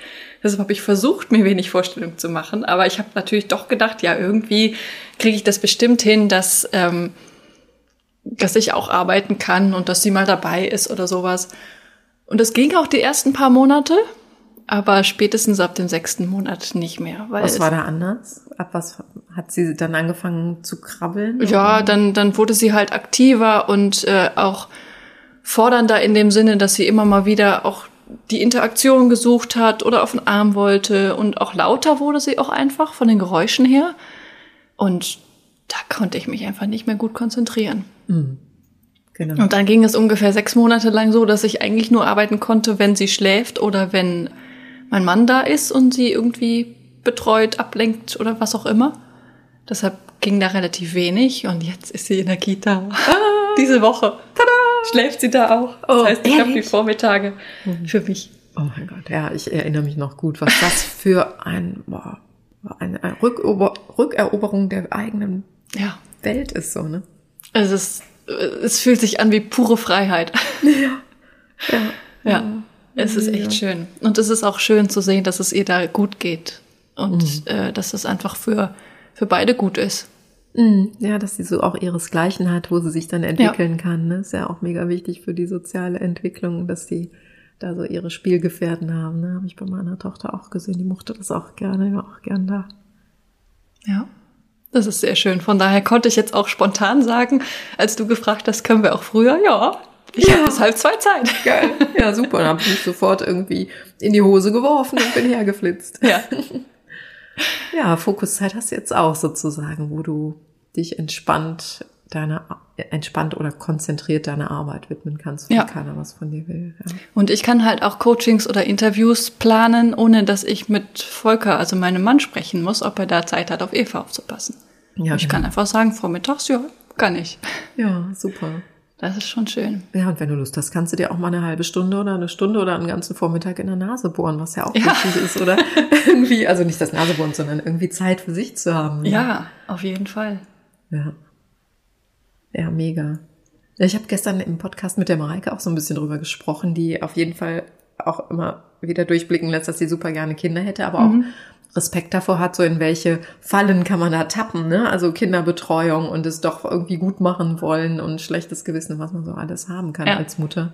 Deshalb habe ich versucht, mir wenig Vorstellungen zu machen, aber ich habe natürlich doch gedacht, ja, irgendwie kriege ich das bestimmt hin, dass ähm, dass ich auch arbeiten kann und dass sie mal dabei ist oder sowas. Und das ging auch die ersten paar Monate, aber spätestens ab dem sechsten Monat nicht mehr. Weil was war da anders? Ab was hat sie dann angefangen zu krabbeln? Ja, dann, dann wurde sie halt aktiver und äh, auch fordernder in dem Sinne, dass sie immer mal wieder auch die Interaktion gesucht hat oder auf den Arm wollte und auch lauter wurde sie auch einfach von den Geräuschen her. Und da konnte ich mich einfach nicht mehr gut konzentrieren. Mhm. Genau. Und dann ging es ungefähr sechs Monate lang so, dass ich eigentlich nur arbeiten konnte, wenn sie schläft oder wenn mein Mann da ist und sie irgendwie betreut, ablenkt oder was auch immer. Deshalb ging da relativ wenig und jetzt ist sie in der Kita. Ah. Diese Woche. Tada! Schläft sie da auch. Das oh, heißt, ich habe die Vormittage mhm. für mich. Oh mein Gott, ja, ich erinnere mich noch gut, was das für ein, boah, eine, eine Rückober Rückeroberung der eigenen ja. Welt ist, so, ne? Es ist, es fühlt sich an wie pure Freiheit. Ja. Ja. ja. Es ist echt ja. schön. Und es ist auch schön zu sehen, dass es ihr da gut geht. Und mhm. äh, dass es einfach für, für beide gut ist. Mhm. Ja, dass sie so auch ihresgleichen hat, wo sie sich dann entwickeln ja. kann. Ne? Ist ja auch mega wichtig für die soziale Entwicklung, dass sie da so ihre Spielgefährten haben. Ne? Habe ich bei meiner Tochter auch gesehen. Die mochte das auch gerne, war auch gern da. Ja. Das ist sehr schön. Von daher konnte ich jetzt auch spontan sagen, als du gefragt hast, können wir auch früher? Ja, ich ja. habe bis halb zwei Zeit. Geil. Ja, super. Dann habe ich mich sofort irgendwie in die Hose geworfen und bin hergeflitzt. Ja. Ja, Fokuszeit hast du jetzt auch sozusagen, wo du dich entspannt deiner entspannt oder konzentriert deiner Arbeit widmen kannst, wenn ja. keiner was von dir will. Ja. Und ich kann halt auch Coachings oder Interviews planen, ohne dass ich mit Volker, also meinem Mann, sprechen muss, ob er da Zeit hat, auf Eva aufzupassen. Ja, ich genau. kann einfach sagen, vormittags, ja, kann ich. Ja, super. Das ist schon schön. Ja, und wenn du Lust hast, kannst du dir auch mal eine halbe Stunde oder eine Stunde oder einen ganzen Vormittag in der Nase bohren, was ja auch ja. wichtig ist, oder? irgendwie, also nicht das Nasebohren, sondern irgendwie Zeit für sich zu haben. Ja, ja auf jeden Fall. Ja. Ja, mega. Ich habe gestern im Podcast mit der Mareike auch so ein bisschen drüber gesprochen, die auf jeden Fall auch immer wieder durchblicken lässt, dass sie super gerne Kinder hätte, aber mhm. auch Respekt davor hat, so in welche Fallen kann man da tappen, ne? Also Kinderbetreuung und es doch irgendwie gut machen wollen und schlechtes Gewissen, was man so alles haben kann ja. als Mutter.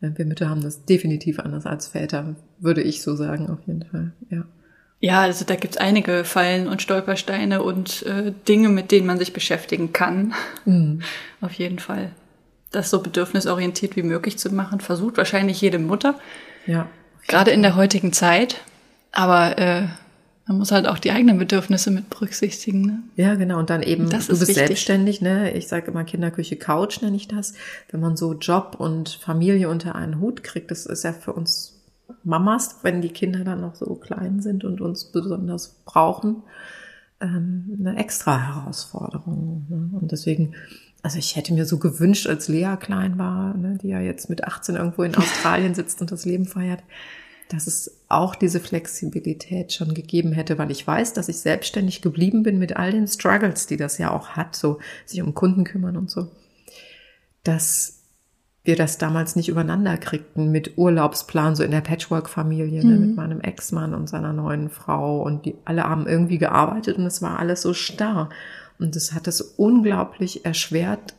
Wir Mütter haben das definitiv anders als Väter, würde ich so sagen, auf jeden Fall, ja. Ja, also da gibt's einige Fallen und Stolpersteine und äh, Dinge, mit denen man sich beschäftigen kann. Mhm. Auf jeden Fall. Das so bedürfnisorientiert wie möglich zu machen, versucht wahrscheinlich jede Mutter. Ja. Gerade in der heutigen Zeit. Aber äh, man muss halt auch die eigenen Bedürfnisse mit berücksichtigen. Ne? Ja, genau. Und dann eben, das du bist wichtig. selbstständig, ne? Ich sage immer Kinderküche Couch nenne ich das. Wenn man so Job und Familie unter einen Hut kriegt, das ist ja für uns Mamas, wenn die Kinder dann noch so klein sind und uns besonders brauchen, ähm, eine extra Herausforderung. Ne? Und deswegen, also ich hätte mir so gewünscht, als Lea klein war, ne, die ja jetzt mit 18 irgendwo in Australien sitzt und das Leben feiert, dass es auch diese Flexibilität schon gegeben hätte, weil ich weiß, dass ich selbstständig geblieben bin mit all den Struggles, die das ja auch hat, so sich um Kunden kümmern und so, dass wir das damals nicht übereinander kriegten mit Urlaubsplan, so in der Patchwork-Familie, mhm. ne, mit mhm. meinem Ex-Mann und seiner neuen Frau und die alle haben irgendwie gearbeitet und es war alles so starr. Und es hat es unglaublich erschwert,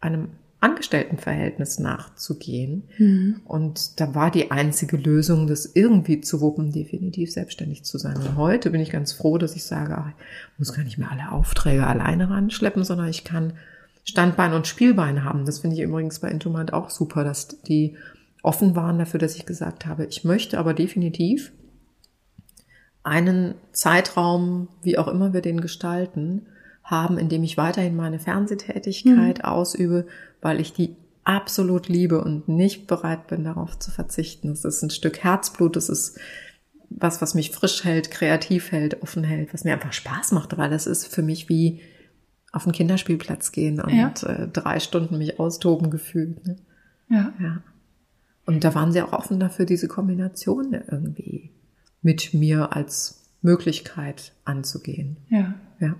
einem Angestelltenverhältnis nachzugehen. Mhm. Und da war die einzige Lösung, das irgendwie zu wuppen, definitiv selbstständig zu sein. Und heute bin ich ganz froh, dass ich sage, ach, ich muss gar nicht mehr alle Aufträge alleine ranschleppen, sondern ich kann Standbein und Spielbein haben. Das finde ich übrigens bei Intumant auch super, dass die offen waren dafür, dass ich gesagt habe, ich möchte aber definitiv einen Zeitraum, wie auch immer wir den gestalten, haben, in dem ich weiterhin meine Fernsehtätigkeit mhm. ausübe, weil ich die absolut liebe und nicht bereit bin, darauf zu verzichten. Das ist ein Stück Herzblut, das ist was, was mich frisch hält, kreativ hält, offen hält, was mir einfach Spaß macht, weil das ist für mich wie auf den Kinderspielplatz gehen und ja. äh, drei Stunden mich austoben gefühlt. Ne? Ja. ja. Und da waren sie auch offen dafür, diese Kombination irgendwie mit mir als Möglichkeit anzugehen. Ja. Ja.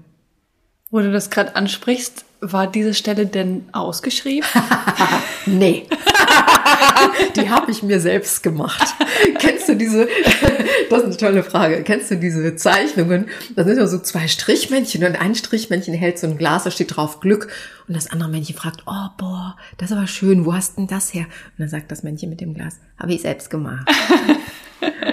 Wo du das gerade ansprichst, war diese Stelle denn ausgeschrieben? nee. die habe ich mir selbst gemacht. Kennst du diese, das ist eine tolle Frage, kennst du diese Zeichnungen? Da sind ja so zwei Strichmännchen und ein Strichmännchen hält so ein Glas, da steht drauf Glück und das andere Männchen fragt, oh boah, das ist aber schön, wo hast denn das her? Und dann sagt das Männchen mit dem Glas, habe ich selbst gemacht.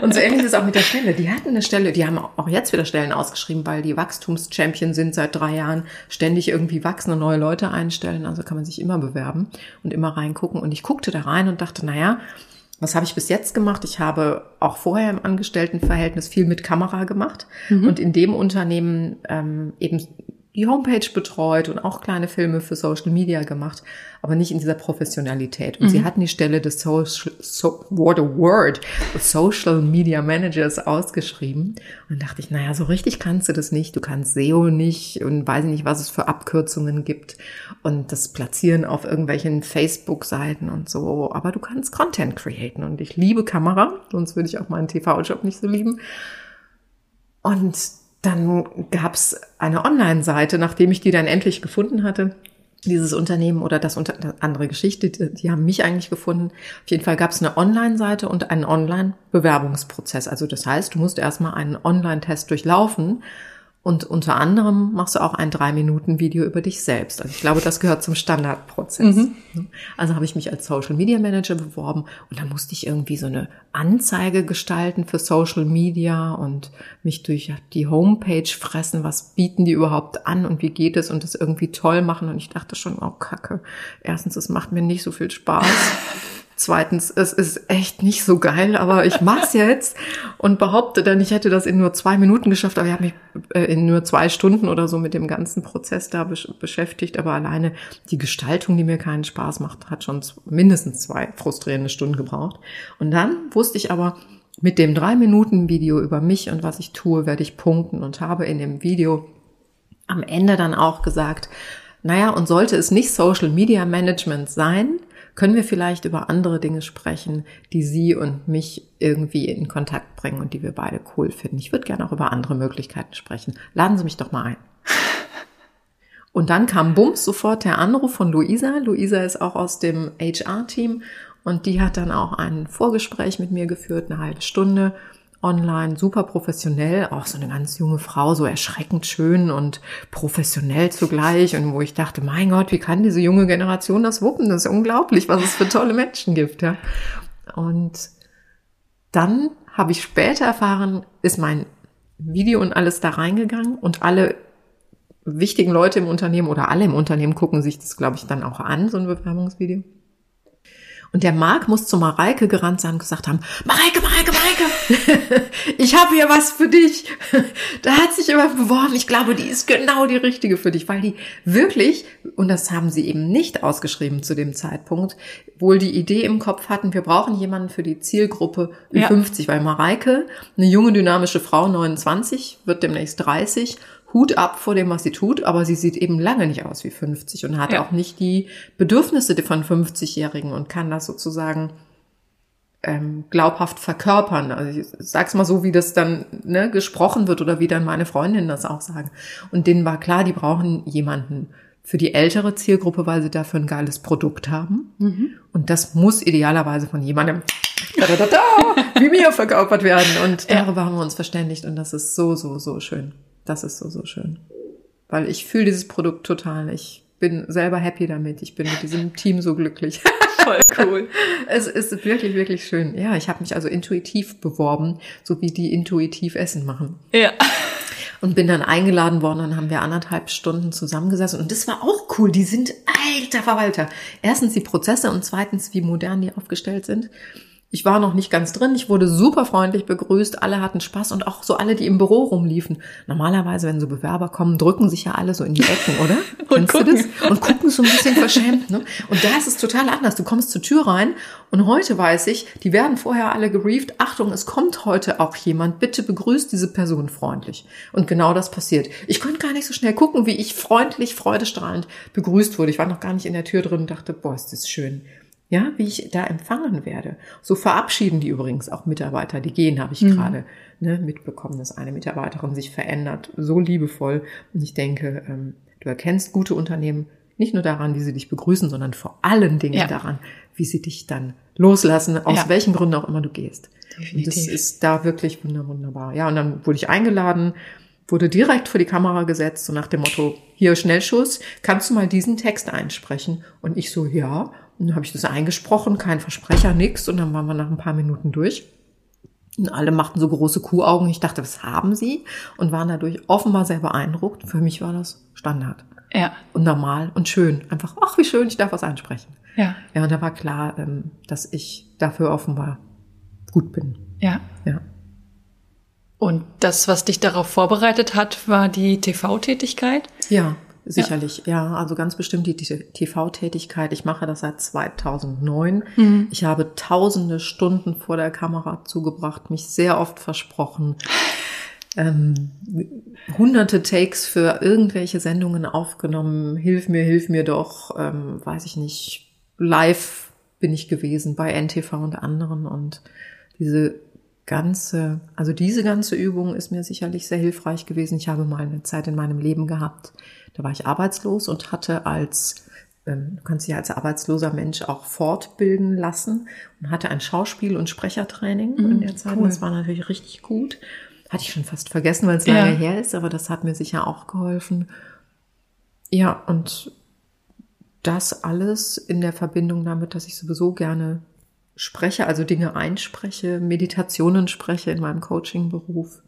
Und so ähnlich ist es auch mit der Stelle. Die hatten eine Stelle, die haben auch jetzt wieder Stellen ausgeschrieben, weil die Wachstumschampion sind seit drei Jahren, ständig irgendwie wachsen und neue Leute einstellen. Also kann man sich immer bewerben und immer reingucken. Und ich guckte da rein und dachte, naja, was habe ich bis jetzt gemacht? Ich habe auch vorher im Angestelltenverhältnis viel mit Kamera gemacht mhm. und in dem Unternehmen ähm, eben die Homepage betreut und auch kleine Filme für Social Media gemacht, aber nicht in dieser Professionalität. Und mhm. sie hatten die Stelle des Social, so, what a word, Social Media Managers ausgeschrieben. Und dachte ich, naja, so richtig kannst du das nicht. Du kannst SEO nicht und weiß nicht, was es für Abkürzungen gibt und das Platzieren auf irgendwelchen Facebook-Seiten und so. Aber du kannst Content createn. Und ich liebe Kamera, sonst würde ich auch meinen TV-Job nicht so lieben. Und dann gab es eine Online-Seite, nachdem ich die dann endlich gefunden hatte, dieses Unternehmen oder das unter andere Geschichte, die, die haben mich eigentlich gefunden. Auf jeden Fall gab es eine Online-Seite und einen Online-Bewerbungsprozess. Also das heißt, du musst erstmal einen Online-Test durchlaufen und unter anderem machst du auch ein drei Minuten Video über dich selbst. Also ich glaube, das gehört zum Standardprozess. Mhm. Also habe ich mich als Social Media Manager beworben und dann musste ich irgendwie so eine Anzeige gestalten für Social Media und mich durch die Homepage fressen. Was bieten die überhaupt an und wie geht es und das irgendwie toll machen? Und ich dachte schon, oh Kacke. Erstens, es macht mir nicht so viel Spaß. Zweitens, es ist echt nicht so geil, aber ich mach's jetzt und behaupte dann, ich hätte das in nur zwei Minuten geschafft, aber ich habe mich äh, in nur zwei Stunden oder so mit dem ganzen Prozess da beschäftigt. Aber alleine die Gestaltung, die mir keinen Spaß macht, hat schon mindestens zwei frustrierende Stunden gebraucht. Und dann wusste ich aber, mit dem drei Minuten Video über mich und was ich tue, werde ich punkten und habe in dem Video am Ende dann auch gesagt, naja, und sollte es nicht Social Media Management sein, können wir vielleicht über andere Dinge sprechen, die Sie und mich irgendwie in Kontakt bringen und die wir beide cool finden. Ich würde gerne auch über andere Möglichkeiten sprechen. Laden Sie mich doch mal ein. Und dann kam bums sofort der Anruf von Luisa. Luisa ist auch aus dem HR-Team und die hat dann auch ein Vorgespräch mit mir geführt, eine halbe Stunde online, super professionell, auch so eine ganz junge Frau, so erschreckend schön und professionell zugleich. Und wo ich dachte, mein Gott, wie kann diese junge Generation das wuppen? Das ist unglaublich, was es für tolle Menschen gibt. Ja. Und dann habe ich später erfahren, ist mein Video und alles da reingegangen und alle wichtigen Leute im Unternehmen oder alle im Unternehmen gucken sich das, glaube ich, dann auch an, so ein Bewerbungsvideo. Und der Marc muss zu Mareike gerannt sein und gesagt haben, Mareike, Mareike, Ich habe hier was für dich. Da hat sich jemand beworben. Ich glaube, die ist genau die richtige für dich, weil die wirklich, und das haben sie eben nicht ausgeschrieben zu dem Zeitpunkt, wohl die Idee im Kopf hatten, wir brauchen jemanden für die Zielgruppe Ü50, ja. weil Mareike, eine junge, dynamische Frau, 29, wird demnächst 30 Hut ab vor dem, was sie tut, aber sie sieht eben lange nicht aus wie 50 und hat ja. auch nicht die Bedürfnisse von 50-Jährigen und kann das sozusagen ähm, glaubhaft verkörpern. Also ich sag's mal so, wie das dann ne, gesprochen wird oder wie dann meine Freundinnen das auch sagen. Und denen war klar, die brauchen jemanden für die ältere Zielgruppe, weil sie dafür ein geiles Produkt haben. Mhm. Und das muss idealerweise von jemandem wie mir verkörpert werden. Und darüber ja. haben wir uns verständigt und das ist so, so, so schön. Das ist so, so schön. Weil ich fühle dieses Produkt total. Ich bin selber happy damit. Ich bin mit diesem Team so glücklich. Voll cool. es ist wirklich, wirklich schön. Ja, ich habe mich also intuitiv beworben, so wie die intuitiv Essen machen. Ja. Und bin dann eingeladen worden, dann haben wir anderthalb Stunden zusammengesessen. Und das war auch cool. Die sind alter Verwalter. Erstens die Prozesse und zweitens, wie modern die aufgestellt sind. Ich war noch nicht ganz drin. Ich wurde super freundlich begrüßt. Alle hatten Spaß und auch so alle, die im Büro rumliefen. Normalerweise, wenn so Bewerber kommen, drücken sich ja alle so in die Ecken, oder? und gucken. du das? Und gucken so ein bisschen verschämt. Ne? Und da ist es total anders. Du kommst zur Tür rein und heute weiß ich, die werden vorher alle gebrieft. Achtung, es kommt heute auch jemand. Bitte begrüßt diese Person freundlich. Und genau das passiert. Ich konnte gar nicht so schnell gucken, wie ich freundlich, freudestrahlend begrüßt wurde. Ich war noch gar nicht in der Tür drin und dachte, boah, ist das schön ja, wie ich da empfangen werde. So verabschieden die übrigens auch Mitarbeiter, die gehen, habe ich mhm. gerade ne, mitbekommen, dass eine Mitarbeiterin sich verändert, so liebevoll. Und ich denke, ähm, du erkennst gute Unternehmen nicht nur daran, wie sie dich begrüßen, sondern vor allen Dingen Ja. daran, wie sie dich dann loslassen, aus Ja. welchen Gründen auch immer du gehst. Und das Definitiv. ist da wirklich wunder- wunderbar. Ja, und dann wurde ich eingeladen, wurde direkt vor die Kamera gesetzt, so nach dem Motto, hier Schnellschuss, kannst du mal diesen Text einsprechen? Und ich so, ja. Und dann habe ich das eingesprochen, kein Versprecher, nix. Und dann waren wir nach ein paar Minuten durch. Und alle machten so große Kuhaugen. Ich dachte, was haben sie? Und waren dadurch offenbar sehr beeindruckt. Für mich war das Standard. Ja, Und normal und schön. Einfach, ach, wie schön, ich darf was einsprechen. ja, Ja, und da war klar, ähm, dass ich dafür offenbar gut bin. ja. Ja. Und das, was dich darauf vorbereitet hat, war die TV-Tätigkeit? Ja, sicherlich. Ja. also ganz bestimmt die TV-Tätigkeit. Ich mache das seit 2009. Ich habe tausende Stunden vor der Kamera zugebracht, mich sehr oft versprochen. Ähm, hunderte Takes für irgendwelche Sendungen aufgenommen. Hilf mir, hilf mir doch. Ähm, weiß ich nicht. Live bin ich gewesen bei NTV und anderen und diese ganze, also diese ganze Übung ist mir sicherlich sehr hilfreich gewesen. Ich habe mal eine Zeit in meinem Leben gehabt, da war ich arbeitslos und hatte als, ähm, du kannst dich als arbeitsloser Mensch auch fortbilden lassen und hatte ein Schauspiel- und Sprechertraining in der Zeit. cool. Das war natürlich richtig gut. Hatte ich schon fast vergessen, weil es Ja. lange her ist, aber das hat mir sicher auch geholfen. Ja, und das alles in der Verbindung damit, dass ich sowieso gerne spreche, also Dinge einspreche, Meditationen spreche in meinem Coaching-Beruf,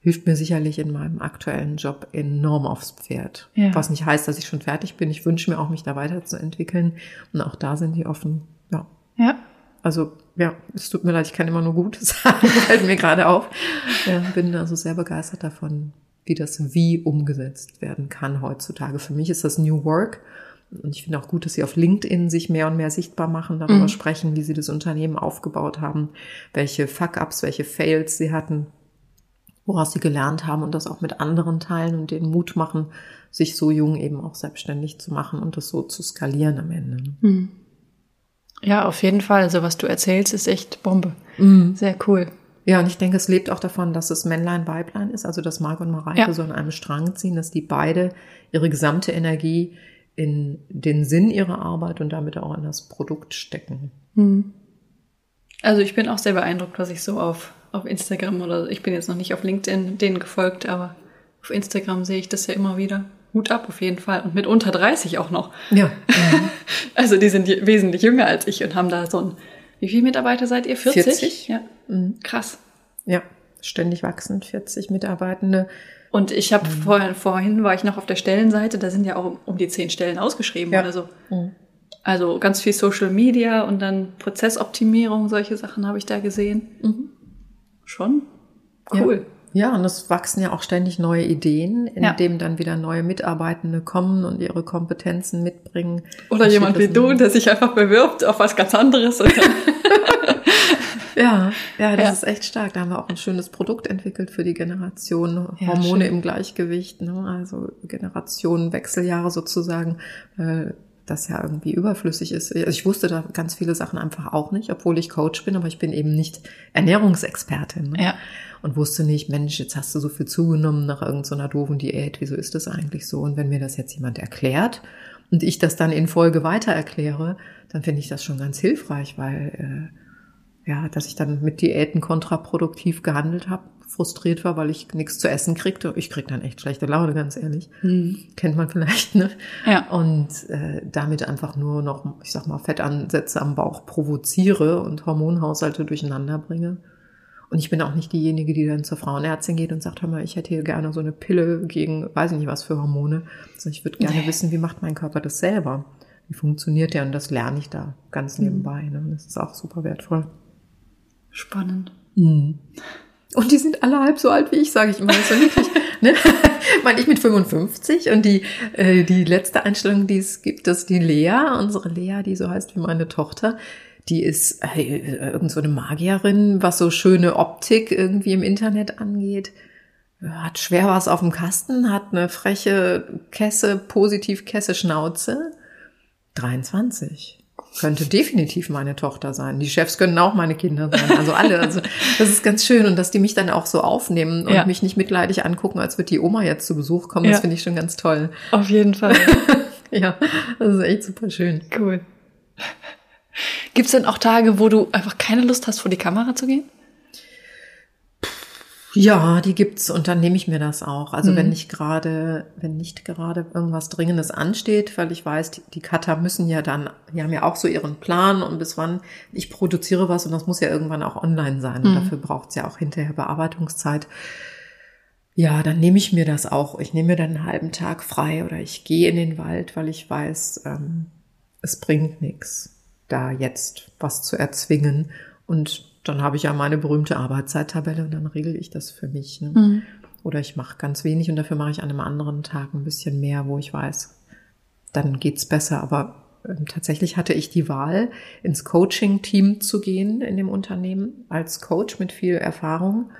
hilft mir sicherlich in meinem aktuellen Job enorm aufs Pferd. Ja. Was nicht heißt, dass ich schon fertig bin. Ich wünsche mir auch, mich da weiterzuentwickeln. Und auch da sind die offen. Ja. Ja. Also, ja, es tut mir leid, ich kann immer nur Gutes sagen, fällt mir gerade auf. Ja, bin also sehr begeistert davon, wie das Wie umgesetzt werden kann heutzutage. Für mich ist das New Work. Und ich finde auch gut, dass sie auf LinkedIn sich mehr und mehr sichtbar machen, darüber sprechen, wie sie das Unternehmen aufgebaut haben, welche Fuck-ups, welche Fails sie hatten, woraus sie gelernt haben und das auch mit anderen teilen und den Mut machen, sich so jung eben auch selbstständig zu machen und das so zu skalieren am Ende. ne? Ja, auf jeden Fall. Also was du erzählst, ist echt Bombe. Sehr cool. Ja, und ich denke, es lebt auch davon, dass es Männlein, Weiblein ist, also dass Marc und Mareike Ja. so an einem Strang ziehen, dass die beide ihre gesamte Energie in den Sinn ihrer Arbeit und damit auch in das Produkt stecken. Also ich bin auch sehr beeindruckt, was ich so auf, auf Instagram oder ich bin jetzt noch nicht auf LinkedIn denen gefolgt, aber auf Instagram sehe ich das ja immer wieder. Hut ab auf jeden Fall. Und mit unter 30 auch noch. Ja. Also die sind wesentlich jünger als ich und haben da so ein, wie viele Mitarbeiter seid ihr? 40? 40. Ja. Krass. ja, ständig wachsend, 40 Mitarbeitende. Und ich habe vorhin, vorhin war ich noch auf der Stellenseite, da sind ja auch um die zehn Stellen ausgeschrieben Ja. oder so. Also ganz viel Social Media und dann Prozessoptimierung, solche Sachen habe ich da gesehen. Schon cool. Ja, und es wachsen ja auch ständig neue Ideen, Ja. indem dann wieder neue Mitarbeitende kommen und ihre Kompetenzen mitbringen. Oder jemand wie du, der sich einfach bewirbt auf was ganz anderes. Ja, ja, das Ja. ist echt stark. Da haben wir auch ein schönes Produkt entwickelt für die Generation Ja, Hormone schön. im Gleichgewicht, ne? also Generationen, Wechseljahre sozusagen, weil das ja irgendwie überflüssig ist. Also ich wusste da ganz viele Sachen einfach auch nicht, obwohl ich Coach bin, aber ich bin eben nicht Ernährungsexpertin. Ne? Ja. Und wusste nicht, Mensch, jetzt hast du so viel zugenommen nach irgendeiner doofen Diät, wieso ist das eigentlich so? Und wenn mir das jetzt jemand erklärt und ich das dann in Folge weiter erkläre, dann finde ich das schon ganz hilfreich, weil äh, ja, dass ich dann mit Diäten kontraproduktiv gehandelt habe, frustriert war, weil ich nichts zu essen kriegte. Ich krieg dann echt schlechte Laune, ganz ehrlich. Kennt man vielleicht, ne? Ja. Und äh, damit einfach nur noch, ich sag mal, Fettansätze am Bauch provoziere und Hormonhaushalte durcheinander bringe. Und ich bin auch nicht diejenige, die dann zur Frauenärztin geht und sagt, hör mal, ich hätte hier gerne so eine Pille gegen, weiß ich nicht was für Hormone. Also ich würde gerne Nee. wissen, wie macht mein Körper das selber? Wie funktioniert der? Und das lerne ich da ganz nebenbei. Ne? Und Das ist auch super wertvoll. Spannend. Und die sind alle halb so alt wie ich, sage ich immer. So niedlich. ne? Meine, ich mit 55 und die, äh, die letzte Einstellung, die es gibt, ist die Lea, unsere Lea, die so heißt wie meine Tochter. Die ist äh, irgend so eine Magierin, was so schöne Optik irgendwie im Internet angeht. Hat schwer was auf dem Kasten, hat eine freche Kesse, positiv Kesse Schnauze. 23. Könnte definitiv meine Tochter sein. Die Chefs können auch meine Kinder sein. Also alle. Also das ist ganz schön. Und dass die mich dann auch so aufnehmen und Ja. mich nicht mitleidig angucken, als wird die Oma jetzt zu Besuch kommen, das Ja. finde ich schon ganz toll. Auf jeden Fall. ja, das ist echt super schön. Cool. Gibt es denn auch Tage, wo du einfach keine Lust hast, vor die Kamera zu gehen? Ja, die gibt's und dann nehme ich mir das auch. Also mhm. wenn nicht gerade, wenn nicht gerade irgendwas Dringendes ansteht, weil ich weiß, die, die Cutter müssen ja dann, die haben ja auch so ihren Plan und bis wann ich produziere was und das muss ja irgendwann auch online sein. Und mhm. dafür braucht's ja auch hinterher Bearbeitungszeit. Ja, dann nehme ich mir das auch. Ich nehme mir dann einen halben Tag frei oder ich gehe in den Wald, weil ich weiß, ähm, es bringt nichts, da jetzt was zu erzwingen. Und dann habe ich ja meine berühmte Arbeitszeittabelle und dann regel ich das für mich. Ne? Mhm. Oder ich mache ganz wenig und dafür mache ich an einem anderen Tag ein bisschen mehr, wo ich weiß, dann geht's besser. Aber ähm, tatsächlich hatte ich die Wahl, ins Coaching-Team zu gehen in dem Unternehmen als Coach mit viel Erfahrung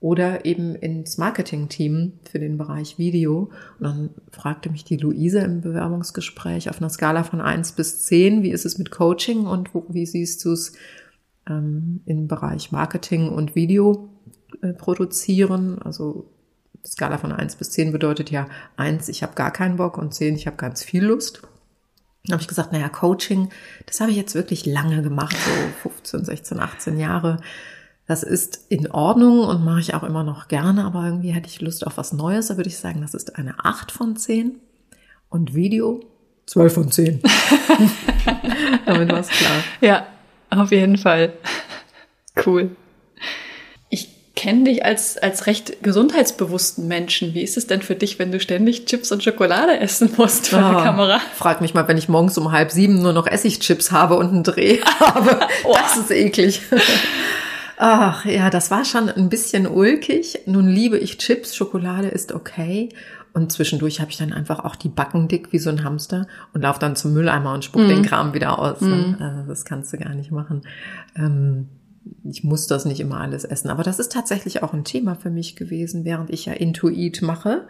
oder eben ins Marketing-Team für den Bereich Video. Und dann fragte mich die Luise im Bewerbungsgespräch auf einer Skala von eins bis zehn, wie ist es mit Coaching und wo, wie siehst du es ähm, im Bereich Marketing und Video äh, produzieren. Also Skala von eins bis zehn bedeutet ja eins, ich habe gar keinen Bock und zehn, ich habe ganz viel Lust. Dann habe ich gesagt, naja, Coaching, das habe ich jetzt wirklich lange gemacht, so 15, 16, 18 Jahre. Das ist in Ordnung und mache ich auch immer noch gerne, aber irgendwie hätte ich Lust auf was Neues. Da würde ich sagen, das ist eine 8 von 10. Und Video 12 von 10. Damit war es klar. Ja, auf jeden Fall. Cool. Ich kenne dich als, als recht gesundheitsbewussten Menschen. Wie ist es denn für dich, wenn du ständig Chips und Schokolade essen musst vor oh, der ah, Kamera? Frag mich mal, wenn ich morgens um halb sieben nur noch Essigchips habe und einen Dreh habe. oh. Das ist eklig. Ach ja, das war schon ein bisschen ulkig. Nun liebe ich Chips, Schokolade ist okay. Und zwischendurch habe ich dann einfach auch die Backen dick wie so ein Hamster und laufe dann zum Mülleimer und spuck mm. den Kram wieder aus. Mm. Also das kannst du gar nicht machen. Ähm, ich muss das nicht immer alles essen. Aber das ist tatsächlich auch ein Thema für mich gewesen, während ich ja Intuit mache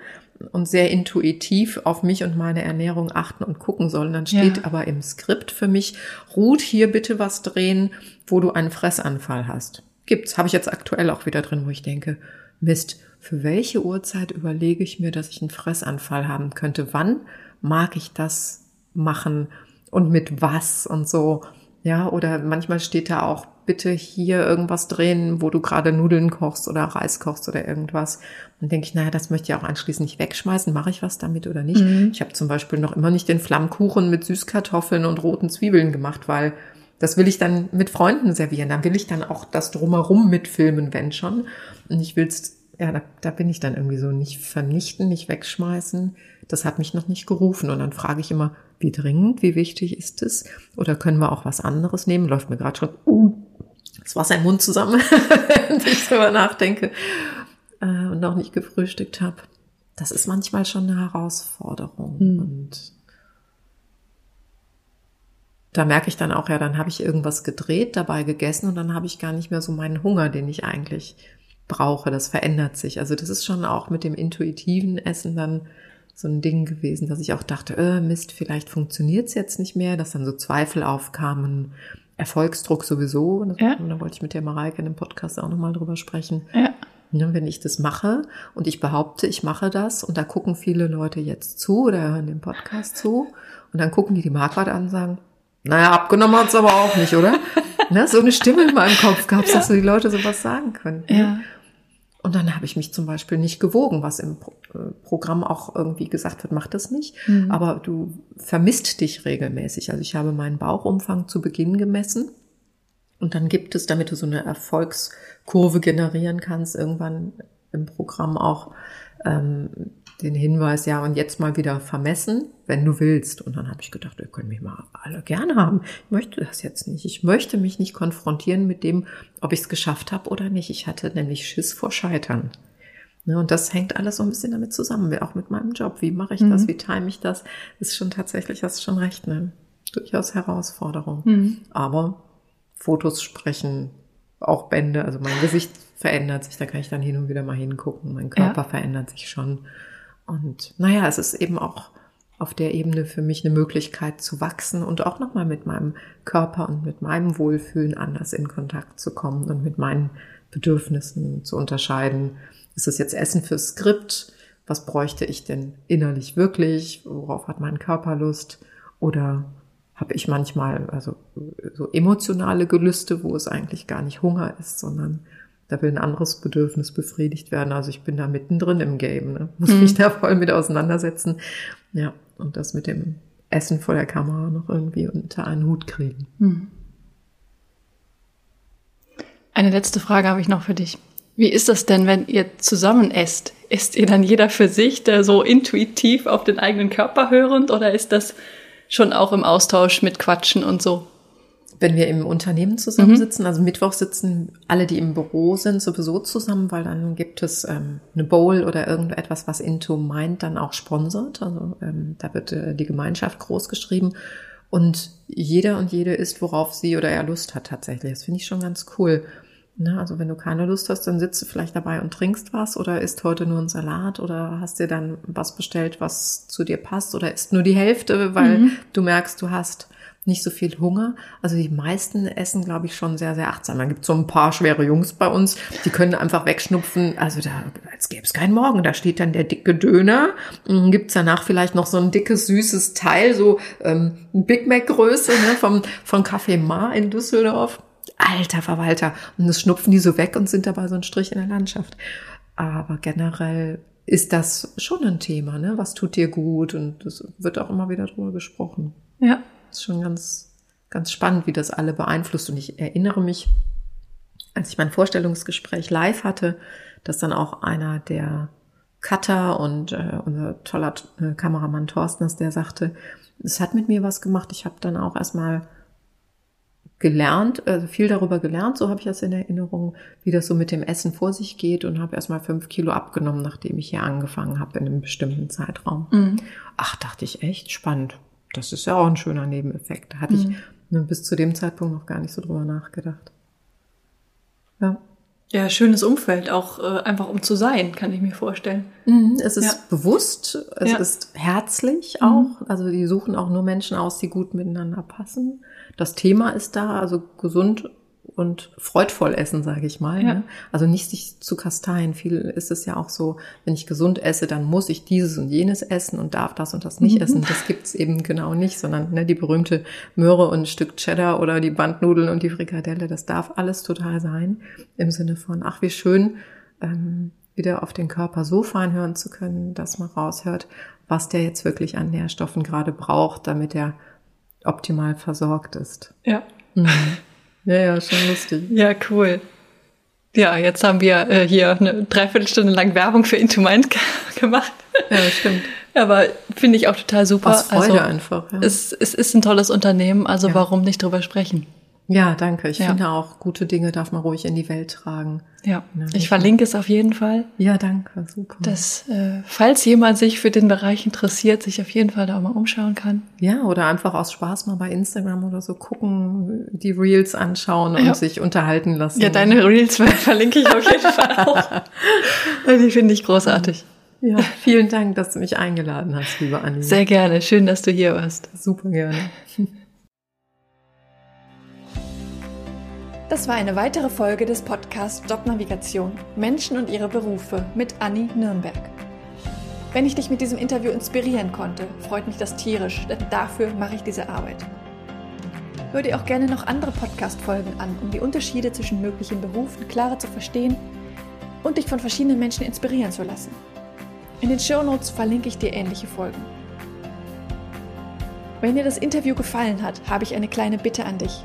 und sehr intuitiv auf mich und meine Ernährung achten und gucken soll. Und dann steht ja. aber im Skript für mich, ruht hier bitte was drehen, wo du einen Fressanfall hast. Gibt's, habe ich jetzt aktuell auch wieder drin, wo ich denke, Mist, für welche Uhrzeit überlege ich mir, dass ich einen Fressanfall haben könnte? Wann mag ich das machen und mit was und so? Ja, oder manchmal steht da auch, bitte hier irgendwas drehen, wo du gerade Nudeln kochst oder Reis kochst oder irgendwas. Dann denke ich, naja, das möchte ich auch anschließend nicht wegschmeißen. Mache ich was damit oder nicht? Mhm. Ich habe zum Beispiel noch immer nicht den Flammkuchen mit Süßkartoffeln und roten Zwiebeln gemacht, weil das will ich dann mit Freunden servieren. Dann will ich dann auch das drumherum mitfilmen, wenn schon. Und ich will es ja, da, da bin ich dann irgendwie so nicht vernichten, nicht wegschmeißen. Das hat mich noch nicht gerufen. Und dann frage ich immer, wie dringend, wie wichtig ist es? Oder können wir auch was anderes nehmen? Läuft mir gerade schon uh, das Wasser im Mund zusammen, wenn ich drüber nachdenke äh, und noch nicht gefrühstückt habe. Das ist manchmal schon eine Herausforderung. Mhm. Und da merke ich dann auch, ja, dann habe ich irgendwas gedreht, dabei gegessen und dann habe ich gar nicht mehr so meinen Hunger, den ich eigentlich brauche. Das verändert sich. Also das ist schon auch mit dem intuitiven Essen dann so ein Ding gewesen, dass ich auch dachte, äh, Mist, vielleicht funktioniert's jetzt nicht mehr, dass dann so Zweifel aufkamen, Erfolgsdruck sowieso. Ja. Da wollte ich mit der Mareike in dem Podcast auch nochmal drüber sprechen. Ja. Ne, wenn ich das mache und ich behaupte, ich mache das und da gucken viele Leute jetzt zu oder hören den Podcast zu und dann gucken die die Marquardt an und sagen, naja, abgenommen hat's aber auch nicht, oder? ne, so eine Stimme in meinem Kopf gab's, ja. dass so die Leute sowas sagen können. Ja. Und dann habe ich mich zum Beispiel nicht gewogen, was im äh, Programm auch irgendwie gesagt wird, mach das nicht. Mhm. Aber du vermisst dich regelmäßig. Also ich habe meinen Bauchumfang zu Beginn gemessen. Und dann gibt es, damit du so eine Erfolgskurve generieren kannst, irgendwann im Programm auch ähm, den Hinweis, ja, und jetzt mal wieder vermessen, wenn du willst. Und dann habe ich gedacht, ihr könnt mich mal alle gerne haben. Ich möchte das jetzt nicht. Ich möchte mich nicht konfrontieren mit dem, ob ich es geschafft habe oder nicht. Ich hatte nämlich Schiss vor Scheitern. Ne, und das hängt alles so ein bisschen damit zusammen, auch mit meinem Job. Wie mache ich das? Mhm. Wie time ich das? Ist schon tatsächlich, hast schon recht, ne? Durchaus Herausforderung. Mhm. Aber Fotos sprechen, auch Bände, also mein Gesicht verändert sich, da kann ich dann hin und wieder mal hingucken. Mein Körper ja. verändert sich schon. Und naja, es ist eben auch auf der Ebene für mich eine Möglichkeit zu wachsen und auch nochmal mit meinem Körper und mit meinem Wohlfühlen anders in Kontakt zu kommen und mit meinen Bedürfnissen zu unterscheiden. Ist es jetzt Essen fürs Skript? was bräuchte ich denn innerlich wirklich, worauf hat mein Körper Lust oder habe ich manchmal also so emotionale Gelüste, wo es eigentlich gar nicht Hunger ist, sondern da will ein anderes Bedürfnis befriedigt werden. Also ich bin da mittendrin im Game, ne? muss mhm. mich da voll mit auseinandersetzen. Ja, und das mit dem Essen vor der Kamera noch irgendwie unter einen Hut kriegen. Mhm. Eine letzte Frage habe ich noch für dich. Wie ist das denn, wenn ihr zusammen esst? Ist ihr dann jeder für sich, der so intuitiv auf den eigenen Körper hörend oder ist das schon auch im Austausch mit Quatschen und so? Wenn wir im Unternehmen zusammensitzen, mhm. also Mittwoch sitzen alle, die im Büro sind, sowieso zusammen, weil dann gibt es ähm, eine Bowl oder irgendetwas, was Into Mind dann auch sponsert. Also ähm, da wird äh, die Gemeinschaft groß geschrieben. Und jeder und jede isst, worauf sie oder er Lust hat tatsächlich. Das finde ich schon ganz cool. Ne, also wenn du keine Lust hast, dann sitzt du vielleicht dabei und trinkst was oder isst heute nur einen Salat oder hast dir dann was bestellt, was zu dir passt oder isst nur die Hälfte, weil mhm. du merkst, du hast nicht so viel Hunger. Also die meisten essen, glaube ich, schon sehr, sehr achtsam. Dann gibt so ein paar schwere Jungs bei uns, die können einfach wegschnupfen. Also da, als gäbe es keinen Morgen. Da steht dann der dicke Döner. Dann gibt's danach vielleicht noch so ein dickes, süßes Teil, so ähm, Big Mac-Größe ne, vom, von Café Mar in Düsseldorf alter Verwalter. Und das schnupfen die so weg und sind dabei so ein Strich in der Landschaft. Aber generell ist das schon ein Thema, ne? Was tut dir gut? Und es wird auch immer wieder drüber gesprochen. Ja. Das ist schon ganz, ganz spannend, wie das alle beeinflusst. Und ich erinnere mich, als ich mein Vorstellungsgespräch live hatte, dass dann auch einer der Cutter und äh, unser toller äh, Kameramann Thorsten, der sagte, es hat mit mir was gemacht. Ich habe dann auch erstmal gelernt, also viel darüber gelernt, so habe ich das in Erinnerung, wie das so mit dem Essen vor sich geht und habe erstmal fünf Kilo abgenommen, nachdem ich hier angefangen habe in einem bestimmten Zeitraum. Mhm. Ach, dachte ich echt spannend. Das ist ja auch ein schöner Nebeneffekt. Da hatte mhm. ich bis zu dem Zeitpunkt noch gar nicht so drüber nachgedacht. Ja. Ja, schönes Umfeld, auch äh, einfach um zu sein, kann ich mir vorstellen. Mhm, es ist ja. bewusst, es ja. ist herzlich auch. Mhm. Also die suchen auch nur Menschen aus, die gut miteinander passen das Thema ist da, also gesund und freudvoll essen, sage ich mal. Ja. Ne? Also nicht sich zu kasteien. Viel ist es ja auch so, wenn ich gesund esse, dann muss ich dieses und jenes essen und darf das und das nicht mhm. essen. Das gibt's eben genau nicht, sondern ne, die berühmte Möhre und ein Stück Cheddar oder die Bandnudeln und die Frikadelle, das darf alles total sein. Im Sinne von, ach wie schön, ähm, wieder auf den Körper so fein hören zu können, dass man raushört, was der jetzt wirklich an Nährstoffen gerade braucht, damit er optimal versorgt ist. Ja. Mhm. Ja, ja, schon lustig. Ja, cool. Ja, jetzt haben wir äh, hier eine Dreiviertelstunde lang Werbung für Into Mind gemacht. Ja, stimmt. Aber finde ich auch total super. Aus Freude also, einfach. Ja. Es, es ist ein tolles Unternehmen, also ja. warum nicht drüber sprechen? Ja, danke. Ich ja. finde auch, gute Dinge darf man ruhig in die Welt tragen. Ja, ja ich verlinke es auf jeden Fall. Ja, danke, super. Dass, äh, falls jemand sich für den Bereich interessiert, sich auf jeden Fall da auch mal umschauen kann. Ja, oder einfach aus Spaß mal bei Instagram oder so gucken, die Reels anschauen und ja. sich unterhalten lassen. Ja, deine Reels verlinke ich auf jeden Fall auch. Die finde ich großartig. Ja, vielen Dank, dass du mich eingeladen hast, liebe Anni. Sehr gerne. Schön, dass du hier warst. Super gerne. Das war eine weitere Folge des Podcasts Jobnavigation Menschen und ihre Berufe mit Anni Nürnberg. Wenn ich dich mit diesem Interview inspirieren konnte, freut mich das tierisch, denn dafür mache ich diese Arbeit. Hör dir auch gerne noch andere Podcast-Folgen an, um die Unterschiede zwischen möglichen Berufen klarer zu verstehen und dich von verschiedenen Menschen inspirieren zu lassen. In den Show Notes verlinke ich dir ähnliche Folgen. Wenn dir das Interview gefallen hat, habe ich eine kleine Bitte an dich.